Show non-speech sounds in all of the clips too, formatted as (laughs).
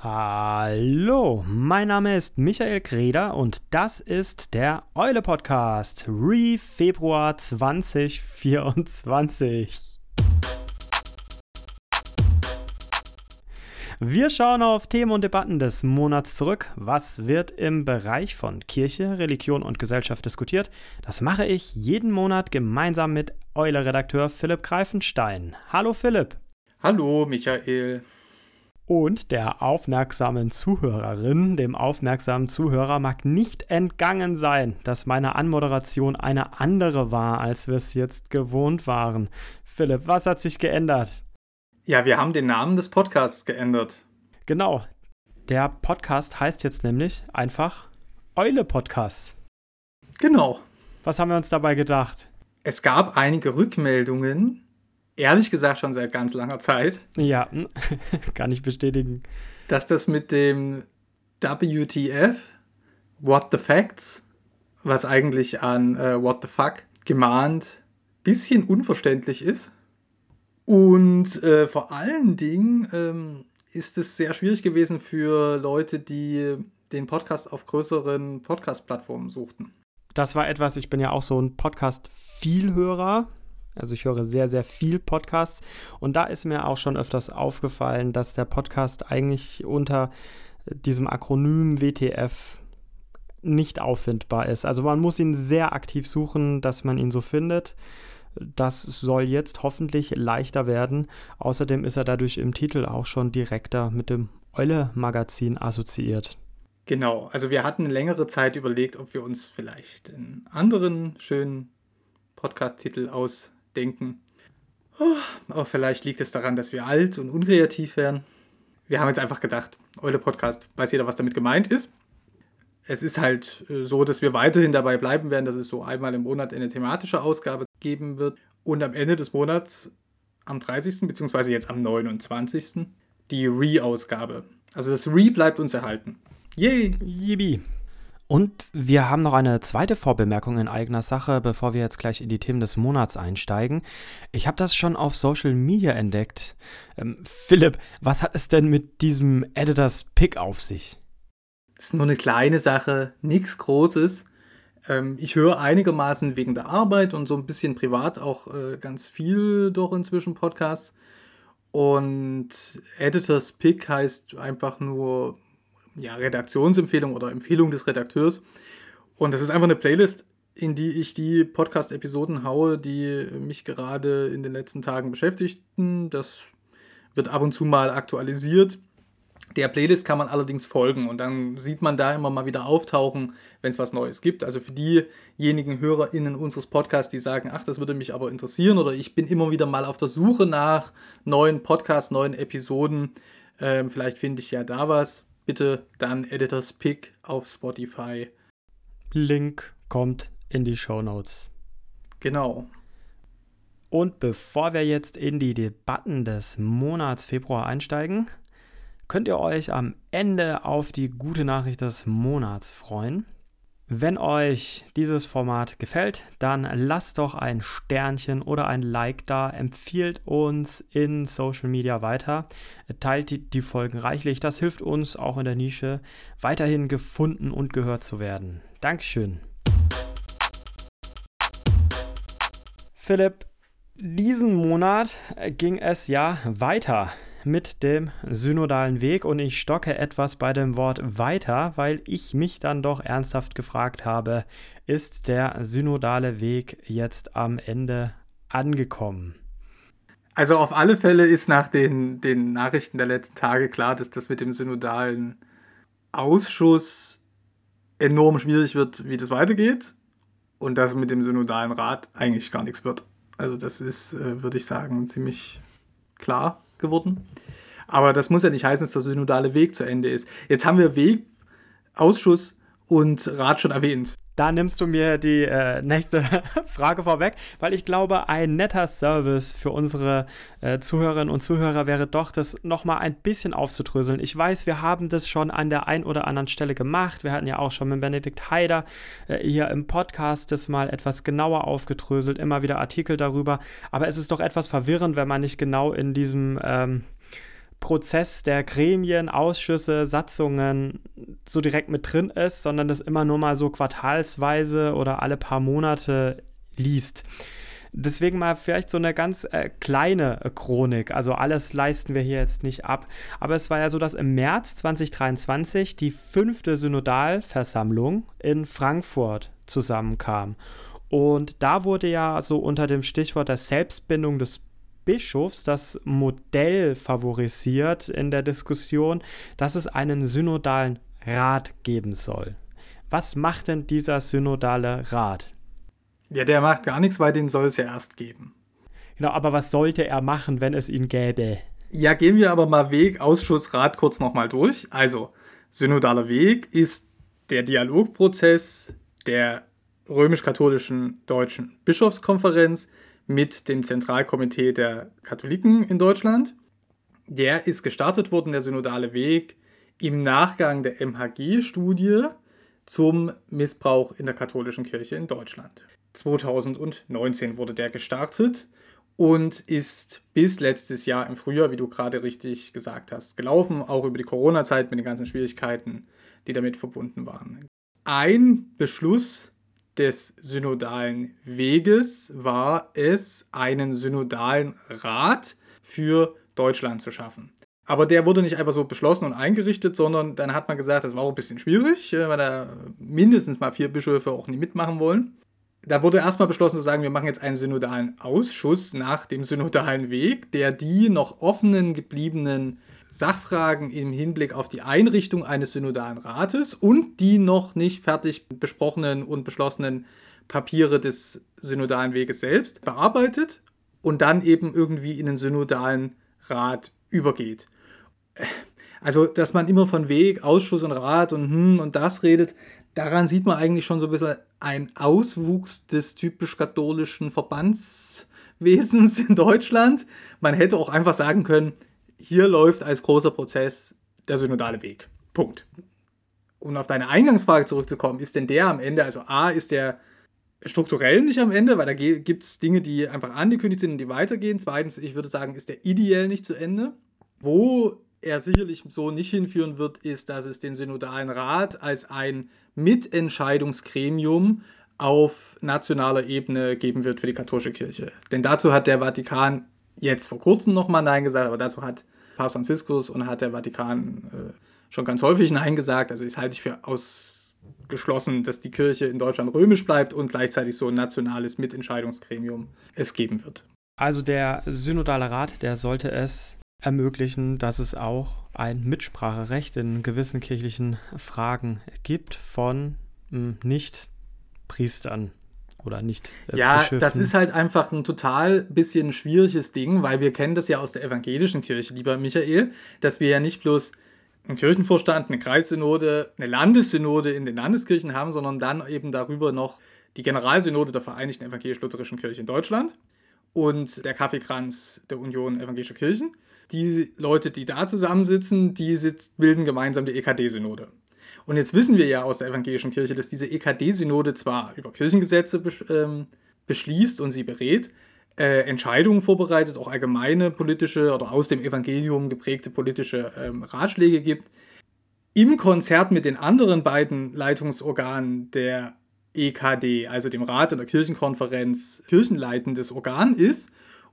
Hallo, mein Name ist Michael Greder und das ist der Eule Podcast, Re Februar 2024. Wir schauen auf Themen und Debatten des Monats zurück. Was wird im Bereich von Kirche, Religion und Gesellschaft diskutiert? Das mache ich jeden Monat gemeinsam mit Eule-Redakteur Philipp Greifenstein. Hallo Philipp. Hallo Michael und der aufmerksamen Zuhörerin, dem aufmerksamen Zuhörer mag nicht entgangen sein, dass meine Anmoderation eine andere war, als wir es jetzt gewohnt waren. Philipp, was hat sich geändert? Ja, wir haben den Namen des Podcasts geändert. Genau. Der Podcast heißt jetzt nämlich einfach Eule Podcast. Genau. Was haben wir uns dabei gedacht? Es gab einige Rückmeldungen, ehrlich gesagt schon seit ganz langer Zeit. Ja, (laughs) kann ich bestätigen. Dass das mit dem WTF, What the Facts, was eigentlich an äh, What the Fuck gemahnt, bisschen unverständlich ist. Und äh, vor allen Dingen ähm, ist es sehr schwierig gewesen für Leute, die den Podcast auf größeren Podcast-Plattformen suchten. Das war etwas, ich bin ja auch so ein Podcast-Vielhörer. Also ich höre sehr, sehr viel Podcasts und da ist mir auch schon öfters aufgefallen, dass der Podcast eigentlich unter diesem Akronym WTF nicht auffindbar ist. Also man muss ihn sehr aktiv suchen, dass man ihn so findet. Das soll jetzt hoffentlich leichter werden. Außerdem ist er dadurch im Titel auch schon direkter mit dem Eule-Magazin assoziiert. Genau, also wir hatten längere Zeit überlegt, ob wir uns vielleicht einen anderen schönen Podcast-Titel aus denken. Oh, aber vielleicht liegt es daran, dass wir alt und unkreativ werden. Wir haben jetzt einfach gedacht, Eule Podcast, weiß jeder, was damit gemeint ist. Es ist halt äh, so, dass wir weiterhin dabei bleiben werden, dass es so einmal im Monat eine thematische Ausgabe geben wird und am Ende des Monats, am 30. beziehungsweise jetzt am 29. die Re-Ausgabe. Also das Re bleibt uns erhalten. Yay! Yippie! Und wir haben noch eine zweite Vorbemerkung in eigener Sache, bevor wir jetzt gleich in die Themen des Monats einsteigen. Ich habe das schon auf Social Media entdeckt. Ähm, Philipp, was hat es denn mit diesem Editors Pick auf sich? Das ist nur eine kleine Sache, nichts Großes. Ähm, ich höre einigermaßen wegen der Arbeit und so ein bisschen privat auch äh, ganz viel doch inzwischen Podcasts. Und Editors Pick heißt einfach nur ja, Redaktionsempfehlung oder Empfehlung des Redakteurs. Und das ist einfach eine Playlist, in die ich die Podcast-Episoden haue, die mich gerade in den letzten Tagen beschäftigten. Das wird ab und zu mal aktualisiert. Der Playlist kann man allerdings folgen und dann sieht man da immer mal wieder auftauchen, wenn es was Neues gibt. Also für diejenigen HörerInnen unseres Podcasts, die sagen, ach, das würde mich aber interessieren oder ich bin immer wieder mal auf der Suche nach neuen Podcasts, neuen Episoden. Ähm, vielleicht finde ich ja da was bitte dann Editors Pick auf Spotify. Link kommt in die Show Notes. Genau. Und bevor wir jetzt in die Debatten des Monats Februar einsteigen, könnt ihr euch am Ende auf die gute Nachricht des Monats freuen. Wenn euch dieses Format gefällt, dann lasst doch ein Sternchen oder ein Like da, empfiehlt uns in Social Media weiter, teilt die, die, Folgen reichlich, das hilft uns auch in der Nische weiterhin gefunden und gehört zu werden. Dankeschön. Philipp, diesen Monat ging es ja weiter mit dem synodalen Weg und ich stocke etwas bei dem Wort weiter, weil ich mich dann doch ernsthaft gefragt habe, ist der synodale Weg jetzt am Ende angekommen? Also auf alle Fälle ist nach den, den Nachrichten der letzten Tage klar, dass das mit dem synodalen Ausschuss enorm schwierig wird, wie das weitergeht und dass mit dem synodalen Rat eigentlich gar nichts wird. Also das ist, äh, würde ich sagen, ziemlich klar geworden. Aber das muss ja nicht heißen, dass der synodale Weg zu Ende ist. Jetzt haben wir Weg, Ausschuss und Rat schon erwähnt. Da nimmst du mir die äh, nächste (laughs) Frage vorweg, weil ich glaube, ein netter Service für unsere äh, Zuhörerinnen und Zuhörer wäre doch, das nochmal ein bisschen aufzudröseln. Ich weiß, wir haben das schon an der einen oder anderen Stelle gemacht. Wir hatten ja auch schon mit Benedikt Haider äh, hier im Podcast das mal etwas genauer aufgedröselt, immer wieder Artikel darüber. Aber es ist doch etwas verwirrend, wenn man nicht genau in diesem. Ähm, Prozess der Gremien, Ausschüsse, Satzungen so direkt mit drin ist, sondern das immer nur mal so quartalsweise oder alle paar Monate liest. Deswegen mal vielleicht so eine ganz äh, kleine Chronik. Also alles leisten wir hier jetzt nicht ab. Aber es war ja so, dass im März 2023 die fünfte Synodalversammlung in Frankfurt zusammenkam. Und da wurde ja so unter dem Stichwort der Selbstbindung des Bischofs das Modell favorisiert in der Diskussion, dass es einen synodalen Rat geben soll. Was macht denn dieser synodale Rat? Ja, der macht gar nichts, weil den soll es ja erst geben. Genau, aber was sollte er machen, wenn es ihn gäbe? Ja, gehen wir aber mal Weg, Ausschuss, Rat kurz nochmal durch. Also, synodaler Weg ist der Dialogprozess der römisch-katholischen deutschen Bischofskonferenz mit dem Zentralkomitee der Katholiken in Deutschland. Der ist gestartet worden, der synodale Weg, im Nachgang der MHG-Studie zum Missbrauch in der katholischen Kirche in Deutschland. 2019 wurde der gestartet und ist bis letztes Jahr im Frühjahr, wie du gerade richtig gesagt hast, gelaufen, auch über die Corona-Zeit mit den ganzen Schwierigkeiten, die damit verbunden waren. Ein Beschluss des synodalen Weges war es, einen synodalen Rat für Deutschland zu schaffen. Aber der wurde nicht einfach so beschlossen und eingerichtet, sondern dann hat man gesagt, das war auch ein bisschen schwierig, äh, weil da mindestens mal vier Bischöfe auch nicht mitmachen wollen da wurde erstmal beschlossen zu sagen, wir machen jetzt einen synodalen Ausschuss nach dem synodalen Weg, der die noch offenen gebliebenen Sachfragen im Hinblick auf die Einrichtung eines synodalen Rates und die noch nicht fertig besprochenen und beschlossenen Papiere des synodalen Weges selbst bearbeitet und dann eben irgendwie in den synodalen Rat übergeht. Also, dass man immer von Weg, Ausschuss und Rat und hm und das redet, daran sieht man eigentlich schon so ein bisschen ein Auswuchs des typisch katholischen Verbandswesens in Deutschland. Man hätte auch einfach sagen können, hier läuft als großer Prozess der synodale Weg. Punkt. Um auf deine Eingangsfrage zurückzukommen, ist denn der am Ende, also A, ist der strukturell nicht am Ende, weil da gibt es Dinge, die einfach angekündigt sind und die weitergehen. Zweitens, ich würde sagen, ist der ideell nicht zu Ende. Wo er sicherlich so nicht hinführen wird, ist, dass es den Synodalen Rat als ein Mitentscheidungsgremium auf nationaler Ebene geben wird für die katholische Kirche. Denn dazu hat der Vatikan jetzt vor kurzem nochmal Nein gesagt, aber dazu hat Papst Franziskus und hat der Vatikan äh, schon ganz häufig Nein gesagt. Also ich halte ich für ausgeschlossen, dass die Kirche in Deutschland römisch bleibt und gleichzeitig so ein nationales Mitentscheidungsgremium es geben wird. Also der Synodale Rat, der sollte es ermöglichen, dass es auch ein Mitspracherecht in gewissen kirchlichen Fragen gibt von hm, Nicht-Priestern oder nicht. Äh, ja, Bischöfen. das ist halt einfach ein total bisschen schwieriges Ding, weil wir kennen das ja aus der evangelischen Kirche, lieber Michael, dass wir ja nicht bloß einen Kirchenvorstand, eine Kreissynode, eine Landessynode in den Landeskirchen haben, sondern dann eben darüber noch die Generalsynode der Vereinigten Evangelisch-Lutherischen Kirche in Deutschland und der Kaffeekranz der Union Evangelischer Kirchen die Leute, die da zusammensitzen, die sitzt, bilden gemeinsam die EKD-Synode. Und jetzt wissen wir ja aus der evangelischen Kirche, dass diese EKD-Synode zwar über Kirchengesetze ähm, beschließt und sie berät, äh, Entscheidungen vorbereitet, auch allgemeine politische oder aus dem Evangelium geprägte politische ähm, Ratschläge gibt. Im Konzert mit den anderen beiden Leitungsorganen der EKD, also dem Rat und der Kirchenkonferenz, kirchenleitendes Organ ist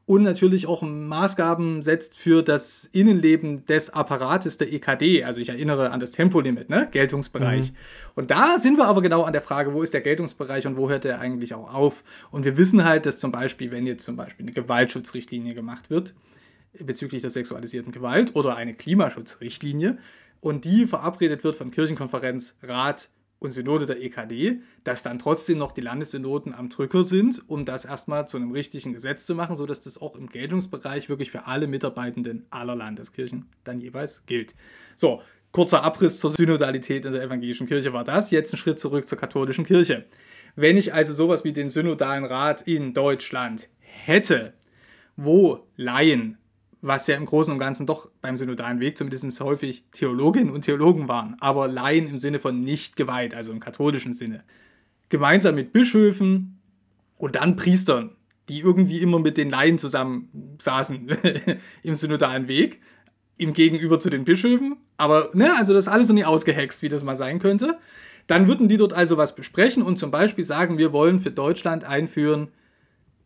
und natürlich auch Maßgaben setzt für das Innenleben des Apparates der EKD. Also ich erinnere an das Tempolimit, ne? Geltungsbereich. Mhm. Und da sind wir aber genau an der Frage, wo ist der Geltungsbereich und wo hört er eigentlich auch auf? Und wir wissen halt, dass zum Beispiel, wenn jetzt zum Beispiel eine Gewaltschutzrichtlinie gemacht wird, bezüglich der sexualisierten Gewalt oder eine Klimaschutzrichtlinie und die verabredet wird von Kirchenkonferenz, Rat, und Synode der EKD, dass dann trotzdem noch die Landessynoden am Drücker sind, um das erstmal zu einem richtigen Gesetz zu machen, sodass das auch im Geltungsbereich wirklich für alle Mitarbeitenden aller Landeskirchen dann jeweils gilt. So, kurzer Abriss zur Synodalität in der evangelischen Kirche war das. Jetzt ein Schritt zurück zur katholischen Kirche. Wenn ich also sowas wie den Synodalen Rat in Deutschland hätte, wo Laien was ja im Großen und Ganzen doch beim synodalen Weg zumindest häufig Theologinnen und Theologen waren, aber Laien im Sinne von nicht geweiht, also im katholischen Sinne. Gemeinsam mit Bischöfen und dann Priestern, die irgendwie immer mit den Laien zusammen saßen (laughs) im synodalen Weg. im Gegenüber zu den Bischöfen. Aber, ne, also das ist alles noch nie ausgehext, wie das mal sein könnte. Dann würden die dort also was besprechen und zum Beispiel sagen, wir wollen für Deutschland einführen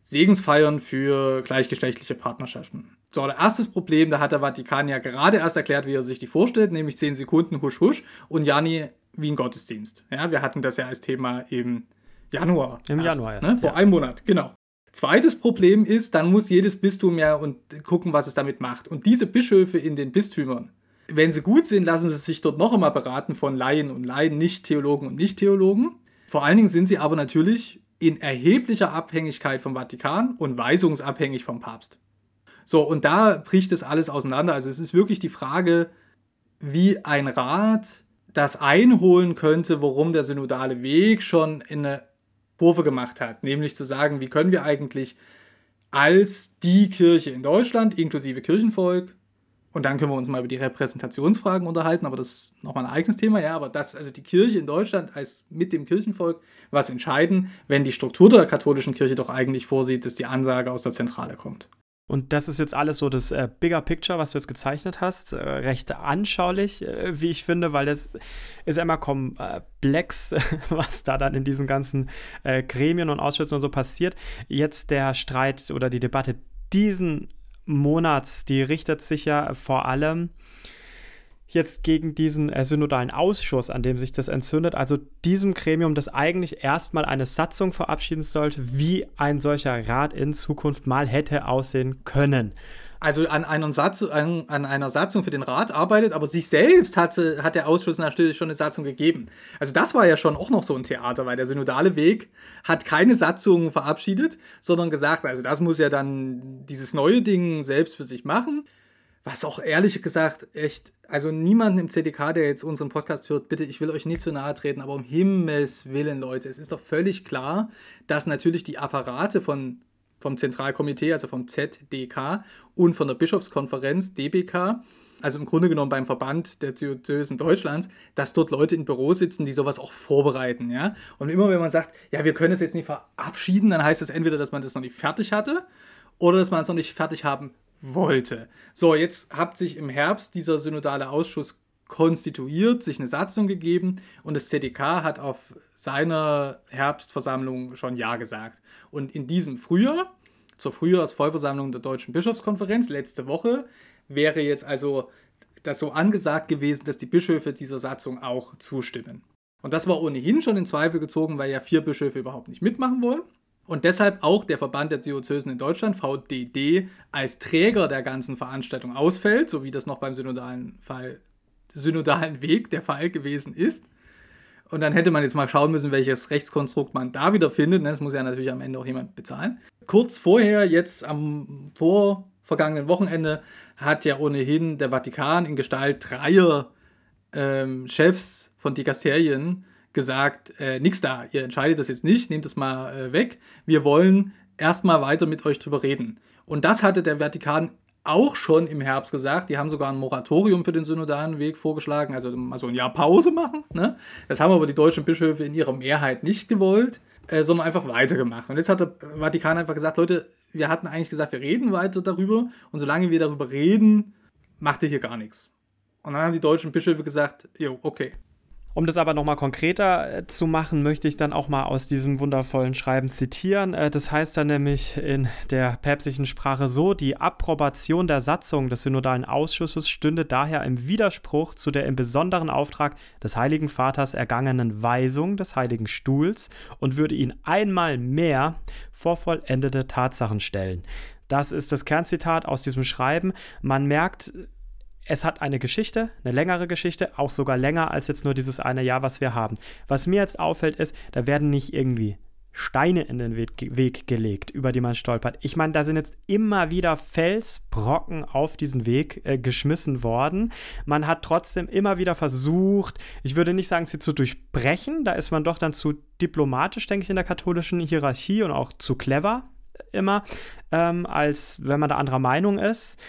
Segensfeiern für gleichgeschlechtliche Partnerschaften. So, der erstes Problem, da hat der Vatikan ja gerade erst erklärt, wie er sich die vorstellt, nämlich 10 Sekunden husch husch und Jani wie ein Gottesdienst. Ja, wir hatten das ja als Thema im Januar. Im erst, Januar erst. Ne? Vor ja. einem Monat, genau. Zweites Problem ist, dann muss jedes Bistum ja und gucken, was es damit macht. Und diese Bischöfe in den Bistümern, wenn sie gut sind, lassen sie sich dort noch einmal beraten von Laien und Laien, Nicht-Theologen und Nicht-Theologen. Vor allen Dingen sind sie aber natürlich in erheblicher Abhängigkeit vom Vatikan und weisungsabhängig vom Papst. So, und da bricht es alles auseinander. Also es ist wirklich die Frage, wie ein Rat das einholen könnte, worum der synodale Weg schon in eine Kurve gemacht hat. Nämlich zu sagen, wie können wir eigentlich als die Kirche in Deutschland, inklusive Kirchenvolk, und dann können wir uns mal über die Repräsentationsfragen unterhalten, aber das ist nochmal ein eigenes Thema, ja, aber dass also die Kirche in Deutschland als mit dem Kirchenvolk was entscheiden, wenn die Struktur der katholischen Kirche doch eigentlich vorsieht, dass die Ansage aus der Zentrale kommt. Und das ist jetzt alles so das äh, Bigger Picture, was du jetzt gezeichnet hast. Äh, recht anschaulich, äh, wie ich finde, weil das ist immer komplex, (laughs) was da dann in diesen ganzen äh, Gremien und Ausschüssen und so passiert. Jetzt der Streit oder die Debatte diesen Monats, die richtet sich ja vor allem jetzt gegen diesen äh, synodalen Ausschuss, an dem sich das entzündet, also diesem Gremium, das eigentlich erstmal eine Satzung verabschieden sollte, wie ein solcher Rat in Zukunft mal hätte aussehen können. Also an einer, Satz, an, an einer Satzung für den Rat arbeitet, aber sich selbst hatte, hat der Ausschuss natürlich schon eine Satzung gegeben. Also das war ja schon auch noch so ein Theater, weil der synodale Weg hat keine Satzung verabschiedet, sondern gesagt, also das muss ja dann dieses neue Ding selbst für sich machen. Was auch ehrlich gesagt echt, also niemanden im CDK, der jetzt unseren Podcast hört, bitte, ich will euch nicht zu nahe treten, aber um Himmels Willen, Leute, es ist doch völlig klar, dass natürlich die Apparate von, vom Zentralkomitee, also vom ZDK und von der Bischofskonferenz, DBK, also im Grunde genommen beim Verband der Diözesen Deutschlands, dass dort Leute in Büro sitzen, die sowas auch vorbereiten, ja. Und immer wenn man sagt, ja, wir können es jetzt nicht verabschieden, dann heißt das entweder, dass man das noch nicht fertig hatte oder dass man es noch nicht fertig haben wollte. So, jetzt hat sich im Herbst dieser synodale Ausschuss konstituiert, sich eine Satzung gegeben und das CDK hat auf seiner Herbstversammlung schon Ja gesagt. Und in diesem Frühjahr, zur Frühjahrsvollversammlung der Deutschen Bischofskonferenz, letzte Woche, wäre jetzt also das so angesagt gewesen, dass die Bischöfe dieser Satzung auch zustimmen. Und das war ohnehin schon in Zweifel gezogen, weil ja vier Bischöfe überhaupt nicht mitmachen wollen und deshalb auch der Verband der Diözesen in Deutschland, VDD, als Träger der ganzen Veranstaltung ausfällt, so wie das noch beim synodalen, Fall, synodalen Weg der Fall gewesen ist. Und dann hätte man jetzt mal schauen müssen, welches Rechtskonstrukt man da wieder findet. Das muss ja natürlich am Ende auch jemand bezahlen. Kurz vorher, jetzt am vorvergangenen Wochenende, hat ja ohnehin der Vatikan in Gestalt dreier ähm, Chefs von Dikasterien gesagt, äh, nix da, ihr entscheidet das jetzt nicht, nehmt es mal äh, weg. Wir wollen erstmal weiter mit euch drüber reden. Und das hatte der Vatikan auch schon im Herbst gesagt. Die haben sogar ein Moratorium für den synodalen Weg vorgeschlagen, also mal so ein Jahr Pause machen. Ne? Das haben aber die deutschen Bischöfe in ihrer Mehrheit nicht gewollt, äh, sondern einfach weitergemacht. Und jetzt hat der Vatikan einfach gesagt, Leute, wir hatten eigentlich gesagt, wir reden weiter darüber und solange wir darüber reden, macht ihr hier gar nichts. Und dann haben die deutschen Bischöfe gesagt, jo, okay, um das aber nochmal konkreter äh, zu machen, möchte ich dann auch mal aus diesem wundervollen Schreiben zitieren. Äh, das heißt dann nämlich in der päpstlichen Sprache so, die Approbation der Satzung des synodalen Ausschusses stünde daher im Widerspruch zu der im besonderen Auftrag des Heiligen Vaters ergangenen Weisung des Heiligen Stuhls und würde ihn einmal mehr vor vollendete Tatsachen stellen. Das ist das Kernzitat aus diesem Schreiben. Man merkt, es hat eine Geschichte, eine längere Geschichte, auch sogar länger als jetzt nur dieses eine Jahr, was wir haben. Was mir jetzt auffällt, ist, da werden nicht irgendwie Steine in den Weg, gelegt, über die man stolpert. Ich meine, da sind jetzt immer wieder Felsbrocken auf diesen Weg äh, geschmissen worden. Man hat trotzdem immer wieder versucht, ich würde nicht sagen, sie zu durchbrechen, da ist man doch dann zu diplomatisch, denke ich, in der katholischen Hierarchie und auch zu clever immer, ähm, als wenn man da anderer Meinung ist.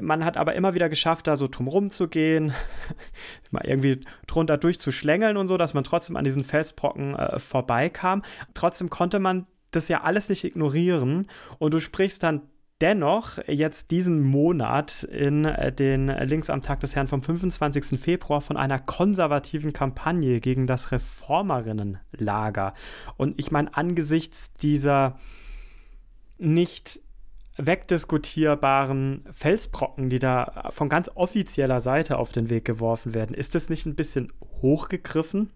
Man hat aber immer wieder geschafft, da so drumrum zu gehen, (laughs) mal irgendwie drunter durchzuschlängeln und so, dass man trotzdem an diesen Felsbrocken äh, vorbeikam. Trotzdem konnte man das ja alles nicht ignorieren und du sprichst dann Dennoch, jetzt diesen Monat in äh, den Links am Tag des Herrn vom 25. Februar von einer konservativen Kampagne gegen das Reformerinnenlager. Und ich meine, angesichts dieser nicht wegdiskutierbaren Felsbrocken, die da von ganz offizieller Seite auf den Weg geworfen werden, ist das nicht ein bisschen hochgegriffen?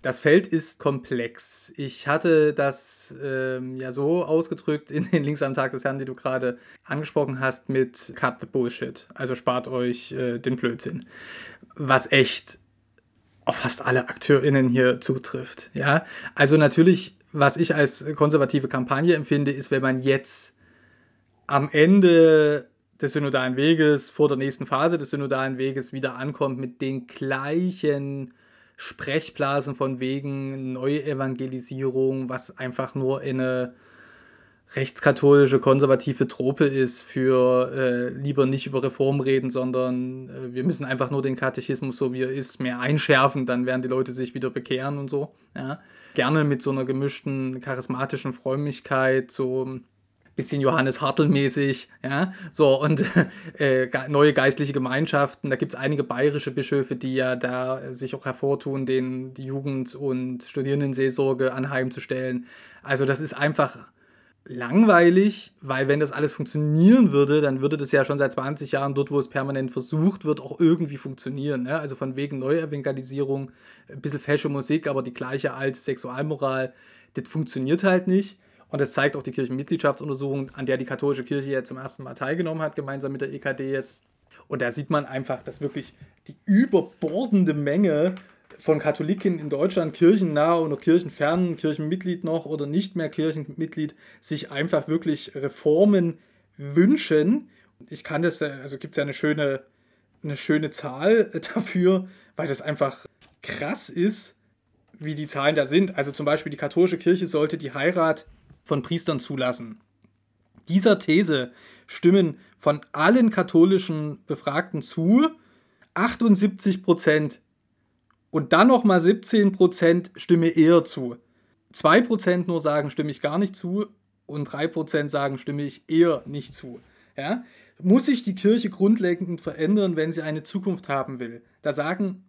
Das Feld ist komplex. Ich hatte das ähm, ja so ausgedrückt in den Links am Tag des Herrn, die du gerade angesprochen hast, mit Cut the Bullshit. Also spart euch äh, den Blödsinn. Was echt auf fast alle AkteurInnen hier zutrifft. Ja, also natürlich, was ich als konservative Kampagne empfinde, ist, wenn man jetzt am Ende des synodalen Weges, vor der nächsten Phase des synodalen Weges wieder ankommt mit den gleichen Sprechblasen von wegen Neuevangelisierung, was einfach nur eine rechtskatholische, konservative Trope ist für äh, lieber nicht über Reform reden, sondern äh, wir müssen einfach nur den Katechismus, so wie er ist, mehr einschärfen, dann werden die Leute sich wieder bekehren und so. Ja. Gerne mit so einer gemischten charismatischen Frömmigkeit, so bisschen Johannes Hartl-mäßig, ja, so und (laughs) äh, neue geistliche Gemeinschaften. Da gibt es einige bayerische Bischöfe, die ja da sich auch hervortun, den die Jugend- und Studierendenseelsorge anheimzustellen. Also das ist einfach langweilig, weil wenn das alles funktionieren würde, dann würde das ja schon seit 20 Jahren dort, wo es permanent versucht wird, auch irgendwie funktionieren. Ne? Also von wegen Neuevangelisierung, ein bisschen fesche Musik, aber die gleiche alte Sexualmoral, das funktioniert halt nicht. Und das zeigt auch die Kirchenmitgliedschaftsuntersuchung, an der die katholische Kirche jetzt zum ersten Mal teilgenommen hat, gemeinsam mit der EKD jetzt. Und da sieht man einfach, dass wirklich die überbordende Menge von Katholiken in Deutschland, kirchennah oder kirchenfern, Kirchenmitglied noch oder nicht mehr Kirchenmitglied, sich einfach wirklich Reformen wünschen. Ich kann das, also gibt es ja eine schöne, eine schöne Zahl (laughs) dafür, weil das einfach krass ist, wie die Zahlen da sind. Also zum Beispiel die katholische Kirche sollte die Heirat von Priestern zulassen. Dieser These stimmen von allen katholischen Befragten zu 78 Prozent und dann nochmal 17 Prozent stimme eher zu. 2 Prozent nur sagen, stimme ich gar nicht zu und 3 Prozent sagen, stimme ich eher nicht zu. Ja? Muss sich die Kirche grundlegend verändern, wenn sie eine Zukunft haben will? Da sagen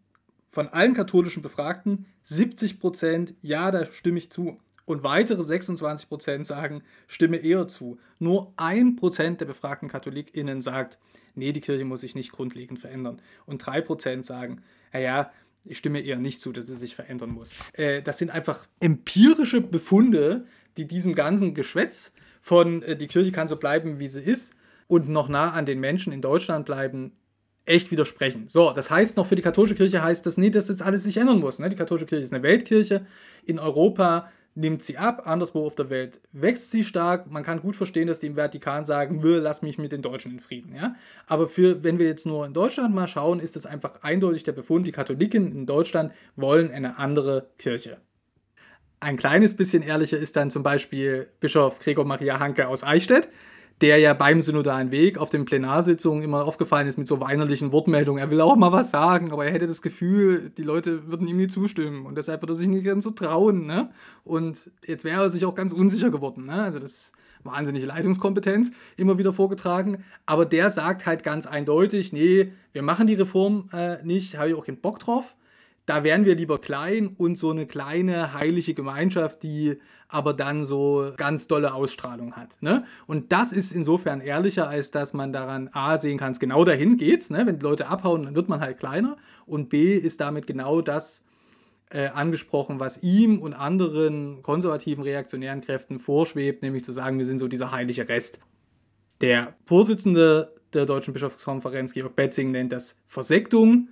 von allen katholischen Befragten 70 Prozent, ja, da stimme ich zu und weitere 26% sagen, stimme eher zu. Nur 1% der befragten KatholikInnen sagt, nee, die Kirche muss sich nicht grundlegend verändern. Und 3% sagen, naja, ich stimme eher nicht zu, dass sie sich verändern muss. Äh, das sind einfach empirische Befunde, die diesem ganzen Geschwätz von äh, die Kirche kann so bleiben, wie sie ist und noch nah an den Menschen in Deutschland bleiben, echt widersprechen. So, das heißt noch für die katholische Kirche heißt das nicht, dass jetzt alles sich ändern muss. Ne? Die katholische Kirche ist eine Weltkirche. In Europa nimmt sie ab, anderswo auf der Welt wächst sie stark. Man kann gut verstehen, dass die im Vatikan sagen, lass mich mit den Deutschen in Frieden. Ja? Aber für, wenn wir jetzt nur in Deutschland mal schauen, ist es einfach eindeutig der Befund, die Katholiken in Deutschland wollen eine andere Kirche. Ein kleines bisschen ehrlicher ist dann zum Beispiel Bischof Gregor Maria Hanke aus Eichstätt, der ja beim synodalen Weg auf den Plenarsitzungen immer aufgefallen ist mit so weinerlichen Wortmeldungen. Er will auch mal was sagen, aber er hätte das Gefühl, die Leute würden ihm nie zustimmen und deshalb würde er sich nicht ganz so trauen. Ne? Und jetzt wäre er sich auch ganz unsicher geworden. Ne? Also das wahnsinnige Leitungskompetenz immer wieder vorgetragen. Aber der sagt halt ganz eindeutig, nee, wir machen die Reform äh, nicht, habe ich auch keinen Bock drauf. Da wären wir lieber klein und so eine kleine heilige Gemeinschaft, die aber dann so ganz dolle Ausstrahlung hat. Ne? Und das ist insofern ehrlicher, als dass man daran A sehen kann, genau dahin geht's. Ne? Wenn die Leute abhauen, dann wird man halt kleiner. Und B ist damit genau das äh, angesprochen, was ihm und anderen konservativen reaktionären Kräften vorschwebt, nämlich zu sagen, wir sind so dieser heilige Rest. Der Vorsitzende der Deutschen Bischofskonferenz, Georg Betzing, nennt das Versektung.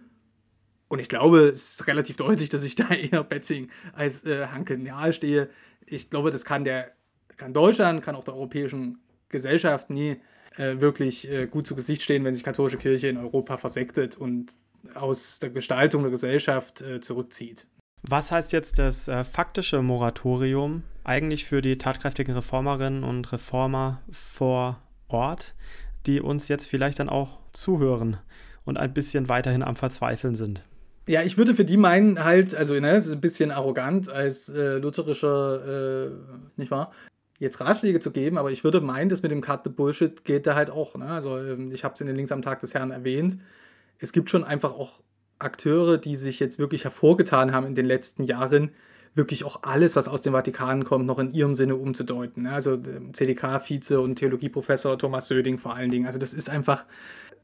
Und ich glaube, es ist relativ deutlich, dass ich da (laughs) eher Betzing als äh, Hanke nahe stehe ich glaube, das kann der, kann Deutschland, kann auch der europäischen Gesellschaft nie äh, wirklich äh, gut zu Gesicht stehen, wenn sich katholische Kirche in Europa versektet und aus der Gestaltung der Gesellschaft äh, zurückzieht. Was heißt jetzt das äh, faktische Moratorium eigentlich für die tatkräftigen Reformerinnen und Reformer vor Ort, die uns jetzt vielleicht dann auch zuhören und ein bisschen weiterhin am Verzweifeln sind? Ja, ich würde für die meinen halt, also ne, es ist ein bisschen arrogant als äh, lutherischer, äh, nicht wahr? jetzt Ratschläge zu geben, aber ich würde meinen, dass mit dem Cut the Bullshit geht da halt auch. Ne? Also ähm, ich habe es in den Links am Tag des Herrn erwähnt. Es gibt schon einfach auch Akteure, die sich jetzt wirklich hervorgetan haben in den letzten Jahren, wirklich auch alles, was aus dem Vatikan kommt, noch in ihrem Sinne umzudeuten. Ne? Also ähm, CDK-Vize und Theologieprofessor Thomas Söding vor allen Dingen. Also das ist einfach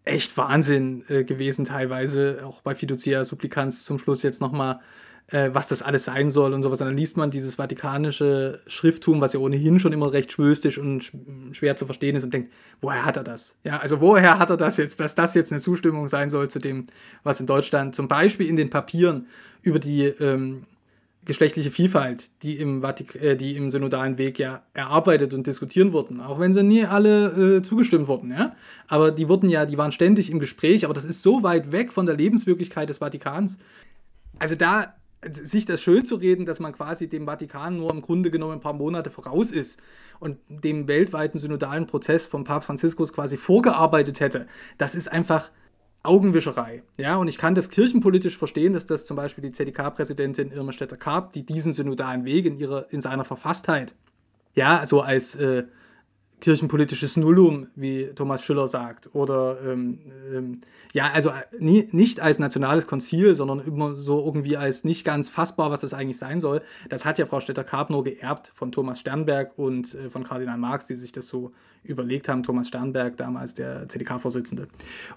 echt Wahnsinn äh, gewesen teilweise, auch bei Fiducia Supplicans zum Schluss jetzt nochmal äh, was das alles sein soll und sowas. Und dann liest man dieses vatikanische Schrifttum, was ja ohnehin schon immer recht schwöstig und schwer zu verstehen ist und denkt, woher hat er das? Ja, also woher hat er das jetzt, dass das jetzt eine Zustimmung sein soll zu dem, was in Deutschland zum Beispiel in den Papieren über die ähm, geschlechtliche Vielfalt, die im, Vatik äh, die im synodalen Weg ja erarbeitet und diskutiert wurden, auch wenn sie nie alle äh, zugestimmt wurden, ja. Aber die wurden ja, die waren ständig im Gespräch, aber das ist so weit weg von der Lebenswirklichkeit des Vatikans. Also da sich das schön zu reden, dass man quasi dem Vatikan nur im Grunde genommen ein paar Monate voraus ist und dem weltweiten synodalen Prozess von Papst Franziskus quasi vorgearbeitet hätte, das ist einfach Augenwischerei. Ja, und ich kann das kirchenpolitisch verstehen, dass das zum Beispiel die ZDK-Präsidentin Irma Stetter-Karp, die diesen synodalen Weg in, ihrer, in seiner Verfasstheit, ja, so als äh, kirchenpolitisches Nullum, wie Thomas Schiller sagt. Oder ähm, ähm, ja, also äh, nie, nicht als nationales Konzil, sondern immer so irgendwie als nicht ganz fassbar, was das eigentlich sein soll. Das hat ja Frau Stetter-Karp nur geerbt von Thomas Sternberg und äh, von Kardinal Marx, die sich das so überlegt haben. Thomas Sternberg, damals der CDK-Vorsitzende.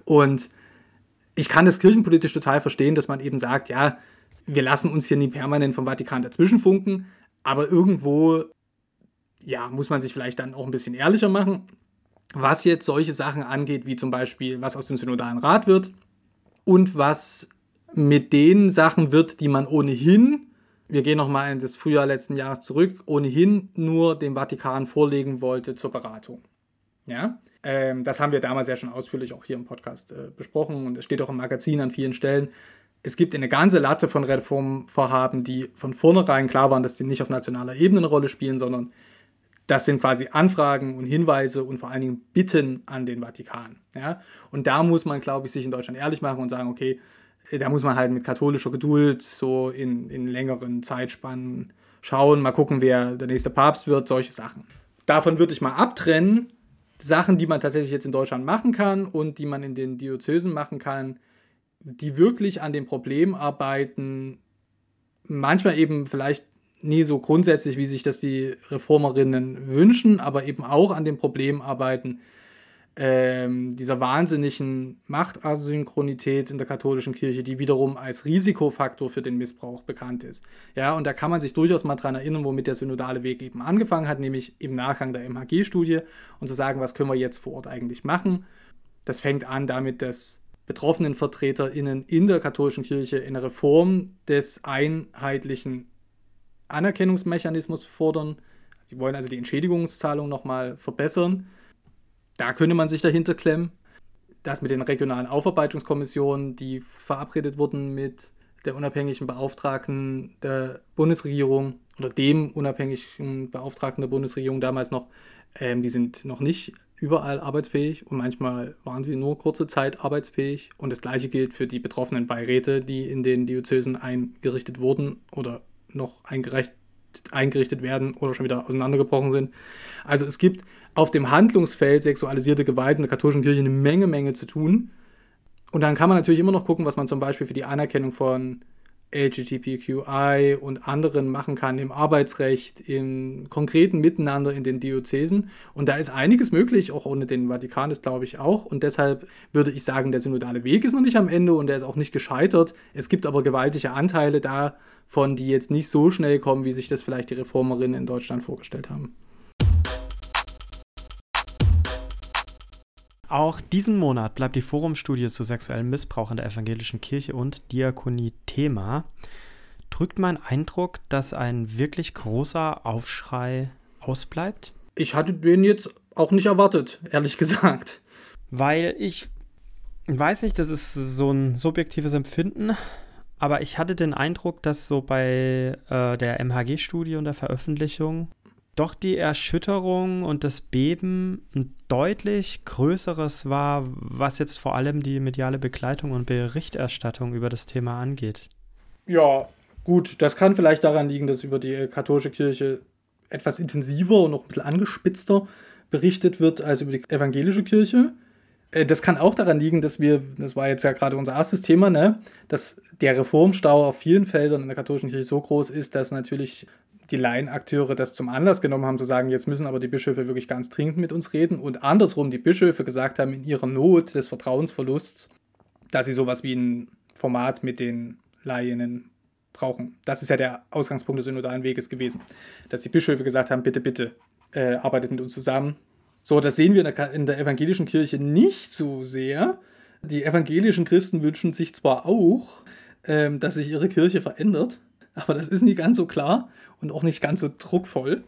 Und ich kann das kirchenpolitisch total verstehen, dass man eben sagt, ja, wir lassen uns hier nie permanent vom Vatikan dazwischenfunken, aber irgendwo ja, muss man sich vielleicht dann auch ein bisschen ehrlicher machen, was jetzt solche Sachen angeht, wie zum Beispiel, was aus dem Synodalen Rat wird und was mit den Sachen wird, die man ohnehin, wir gehen nochmal in das Frühjahr letzten Jahres zurück, ohnehin nur dem Vatikan vorlegen wollte zur Beratung. Ja, ähm, das haben wir damals ja schon ausführlich auch hier im Podcast äh, besprochen und es steht auch im Magazin an vielen Stellen. Es gibt eine ganze Latte von Reformvorhaben, die von vornherein klar waren, dass die nicht auf nationaler Ebene eine Rolle spielen, sondern das sind quasi Anfragen und Hinweise und vor allen Dingen Bitten an den Vatikan. Ja? Und da muss man, glaube ich, sich in Deutschland ehrlich machen und sagen, okay, da muss man halt mit katholischer Geduld so in, in längeren Zeitspannen schauen, mal gucken, wer der nächste Papst wird, solche Sachen. Davon würde ich mal abtrennen, Sachen, die man tatsächlich jetzt in Deutschland machen kann und die man in den Diözesen machen kann, die wirklich an dem Problem arbeiten, manchmal eben vielleicht nie so grundsätzlich, wie sich das die Reformerinnen wünschen, aber eben auch an dem Problem arbeiten, ähm, dieser wahnsinnigen Machtasynchronität in der katholischen Kirche, die wiederum als Risikofaktor für den Missbrauch bekannt ist. Ja, und da kann man sich durchaus mal dran erinnern, womit der synodale Weg eben angefangen hat, nämlich im Nachgang der MHG-Studie und zu sagen, was können wir jetzt vor Ort eigentlich machen. Das fängt an damit, dass betroffenen VertreterInnen in der katholischen Kirche eine Reform des einheitlichen Anerkennungsmechanismus fordern. Sie wollen also die Entschädigungszahlung nochmal verbessern. Da könnte man sich dahinter klemmen. Das mit den regionalen Aufarbeitungskommissionen, die verabredet wurden mit der unabhängigen Beauftragten der Bundesregierung oder dem unabhängigen Beauftragten der Bundesregierung damals noch, ähm, die sind noch nicht überall arbeitsfähig und manchmal waren sie nur kurze Zeit arbeitsfähig. Und das gleiche gilt für die betroffenen Beiräte, die in den Diözesen eingerichtet wurden oder noch eingerichtet werden oder schon wieder auseinandergebrochen sind. Also es gibt auf dem Handlungsfeld sexualisierte Gewalt in der katholischen Kirche eine Menge, Menge zu tun. Und dann kann man natürlich immer noch gucken, was man zum Beispiel für die Anerkennung von LGBTQI und anderen machen kann im Arbeitsrecht, im konkreten Miteinander in den Diözesen. Und da ist einiges möglich, auch ohne den Vatikan ist, glaube ich, auch. Und deshalb würde ich sagen, der synodale Weg ist noch nicht am Ende und er ist auch nicht gescheitert. Es gibt aber gewaltige Anteile davon, die jetzt nicht so schnell kommen, wie sich das vielleicht die Reformerinnen in Deutschland vorgestellt haben. Auch diesen Monat bleibt die Forumstudie zu sexuellem Missbrauch in der evangelischen Kirche und Diakonie Thema. Drückt mein Eindruck, dass ein wirklich großer Aufschrei ausbleibt? Ich hatte den jetzt auch nicht erwartet, ehrlich (laughs) gesagt. Weil ich weiß nicht, das ist so ein subjektives Empfinden, aber ich hatte den Eindruck, dass so bei äh, der MHG-Studie und der Veröffentlichung doch die Erschütterung und das Beben ein deutlich größeres war, was jetzt vor allem die mediale Begleitung und Berichterstattung über das Thema angeht. Ja, gut, das kann vielleicht daran liegen, dass über die katholische Kirche etwas intensiver und noch ein bisschen angespitzter berichtet wird als über die evangelische Kirche. Äh, das kann auch daran liegen, dass wir, das war jetzt ja gerade unser erstes Thema, ne, dass der Reformstau auf vielen Feldern in der katholischen Kirche so groß ist, dass natürlich die Laienakteure das zum Anlass genommen haben, zu sagen, jetzt müssen aber die Bischöfe wirklich ganz dringend mit uns reden und andersrum die Bischöfe gesagt haben, in ihrer Not des Vertrauensverlusts, dass sie sowas wie ein Format mit den Laienen brauchen. Das ist ja der Ausgangspunkt des synodalen Weges gewesen, dass die Bischöfe gesagt haben, bitte, bitte, äh, arbeitet mit uns zusammen. So, das sehen wir in der, in der evangelischen Kirche nicht so sehr. Die evangelischen Christen wünschen sich zwar auch, ähm, dass sich ihre Kirche verändert, aber das ist nicht ganz so klar und auch nicht ganz so druckvoll.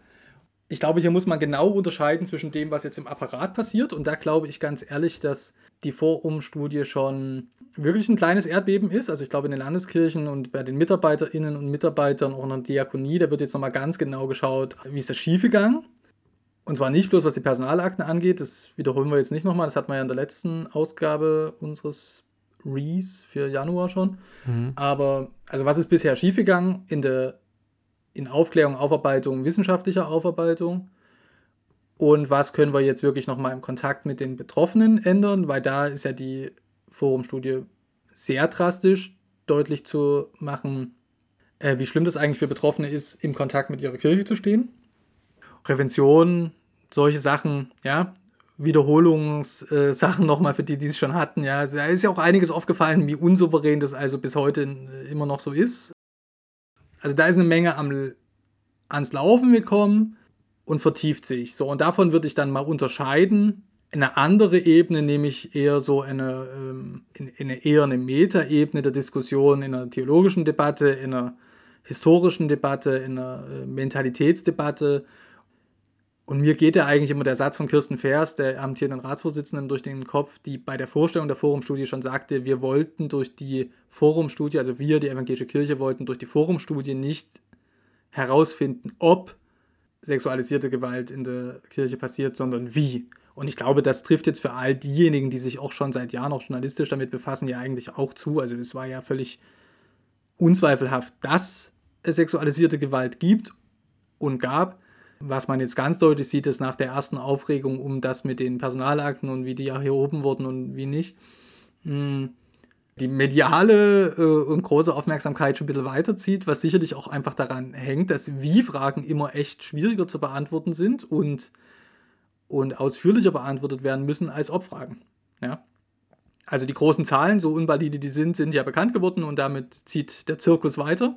Ich glaube, hier muss man genau unterscheiden zwischen dem, was jetzt im Apparat passiert. Und da glaube ich ganz ehrlich, dass die Forum-Studie schon wirklich ein kleines Erdbeben ist. Also ich glaube, in den Landeskirchen und bei den Mitarbeiterinnen und Mitarbeitern auch in der Diakonie, da wird jetzt nochmal ganz genau geschaut, wie ist das schiefgegangen. Und zwar nicht bloß, was die Personalakten angeht, das wiederholen wir jetzt nicht nochmal, das hatten wir ja in der letzten Ausgabe unseres Rees für Januar schon. Mhm. Aber, also was ist bisher schiefgegangen in der in Aufklärung, Aufarbeitung, wissenschaftlicher Aufarbeitung? Und was können wir jetzt wirklich nochmal im Kontakt mit den Betroffenen ändern? Weil da ist ja die Forumstudie sehr drastisch deutlich zu machen, äh, wie schlimm das eigentlich für Betroffene ist, im Kontakt mit ihrer Kirche zu stehen. Prävention, solche Sachen, ja, Wiederholungssachen äh, nochmal für die, die es schon hatten. Ja, da ist ja auch einiges aufgefallen, wie unsouverän das also bis heute äh, immer noch so ist. Also da ist eine Menge am, ans Laufen gekommen und vertieft sich. So, und davon würde ich dann mal unterscheiden. Eine andere Ebene, nämlich eher so eine, ähm, in, in eine eher eine Metaebene der Diskussion in einer theologischen Debatte, in einer historischen Debatte, in einer äh, Mentalitätsdebatte und mir geht ja eigentlich immer der Satz von Kirsten Vers, der amtierenden Ratsvorsitzenden, durch den Kopf, die bei der Vorstellung der Forumstudie schon sagte, wir wollten durch die Forumstudie, also wir, die evangelische Kirche, wollten durch die Forumstudie nicht herausfinden, ob sexualisierte Gewalt in der Kirche passiert, sondern wie. Und ich glaube, das trifft jetzt für all diejenigen, die sich auch schon seit Jahren auch journalistisch damit befassen, ja eigentlich auch zu. Also es war ja völlig unzweifelhaft, dass es sexualisierte Gewalt gibt und gab. Was man jetzt ganz deutlich sieht, ist nach der ersten Aufregung um das mit den Personalakten und wie die erhoben wurden und wie nicht, hm, die mediale äh, und große Aufmerksamkeit schon ein bisschen weiterzieht, was sicherlich auch einfach daran hängt, dass Wie-Fragen immer echt schwieriger zu beantworten sind und, und ausführlicher beantwortet werden müssen als Ob-Fragen. Ja? Also die großen Zahlen, so unvalide die sind, sind ja bekannt geworden und damit zieht der Zirkus weiter.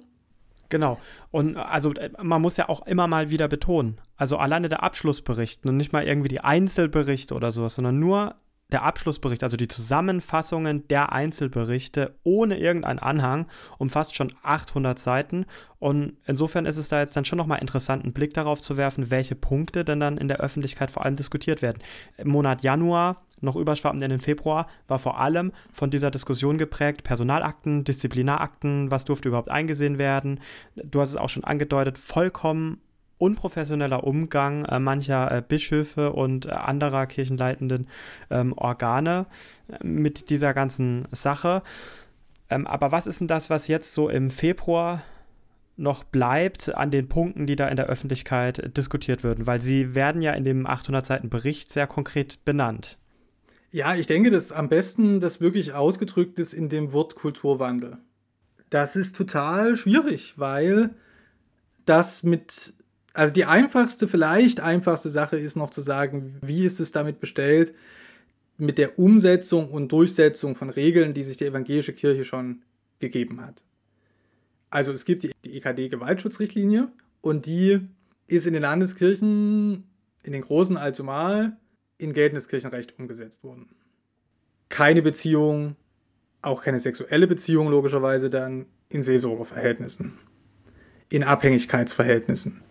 Genau. Und also äh, man muss ja auch immer mal wieder betonen, also alleine der Abschlussbericht und nicht mal irgendwie die Einzelberichte oder sowas, sondern nur der Abschlussbericht, also die Zusammenfassungen der Einzelberichte ohne irgendeinen Anhang, umfasst schon 800 Seiten. Und insofern ist es da jetzt dann schon nochmal interessant, einen Blick darauf zu werfen, welche Punkte denn dann in der Öffentlichkeit vor allem diskutiert werden. Im Monat Januar, noch überschwappend in den Februar, war vor allem von dieser Diskussion geprägt, Personalakten, Disziplinarakten, was durfte überhaupt eingesehen werden. Du hast es auch schon angedeutet, vollkommen unprofessioneller Umgang äh, mancher äh, Bischöfe und äh, anderer kirchenleitenden ähm, Organe mit dieser ganzen Sache. Ähm, aber was ist denn das, was jetzt so im Februar noch bleibt an den Punkten, die da in der Öffentlichkeit diskutiert würden? Weil sie werden ja in dem 800 Seiten Bericht sehr konkret benannt. Ja, ich denke, dass am besten das wirklich ausgedrückt ist in dem Wort Kulturwandel. Das ist total schwierig, weil das mit also die einfachste, vielleicht einfachste Sache ist noch zu sagen, wie ist es damit bestellt mit der Umsetzung und Durchsetzung von Regeln, die sich die evangelische Kirche schon gegeben hat. Also es gibt die, EKD-Gewaltschutzrichtlinie und die ist in den Landeskirchen, in den großen allzumal, in geltendes Kirchenrecht umgesetzt worden. Keine Beziehung, auch keine sexuelle Beziehung logischerweise dann in Seelsorgeverhältnissen, in Abhängigkeitsverhältnissen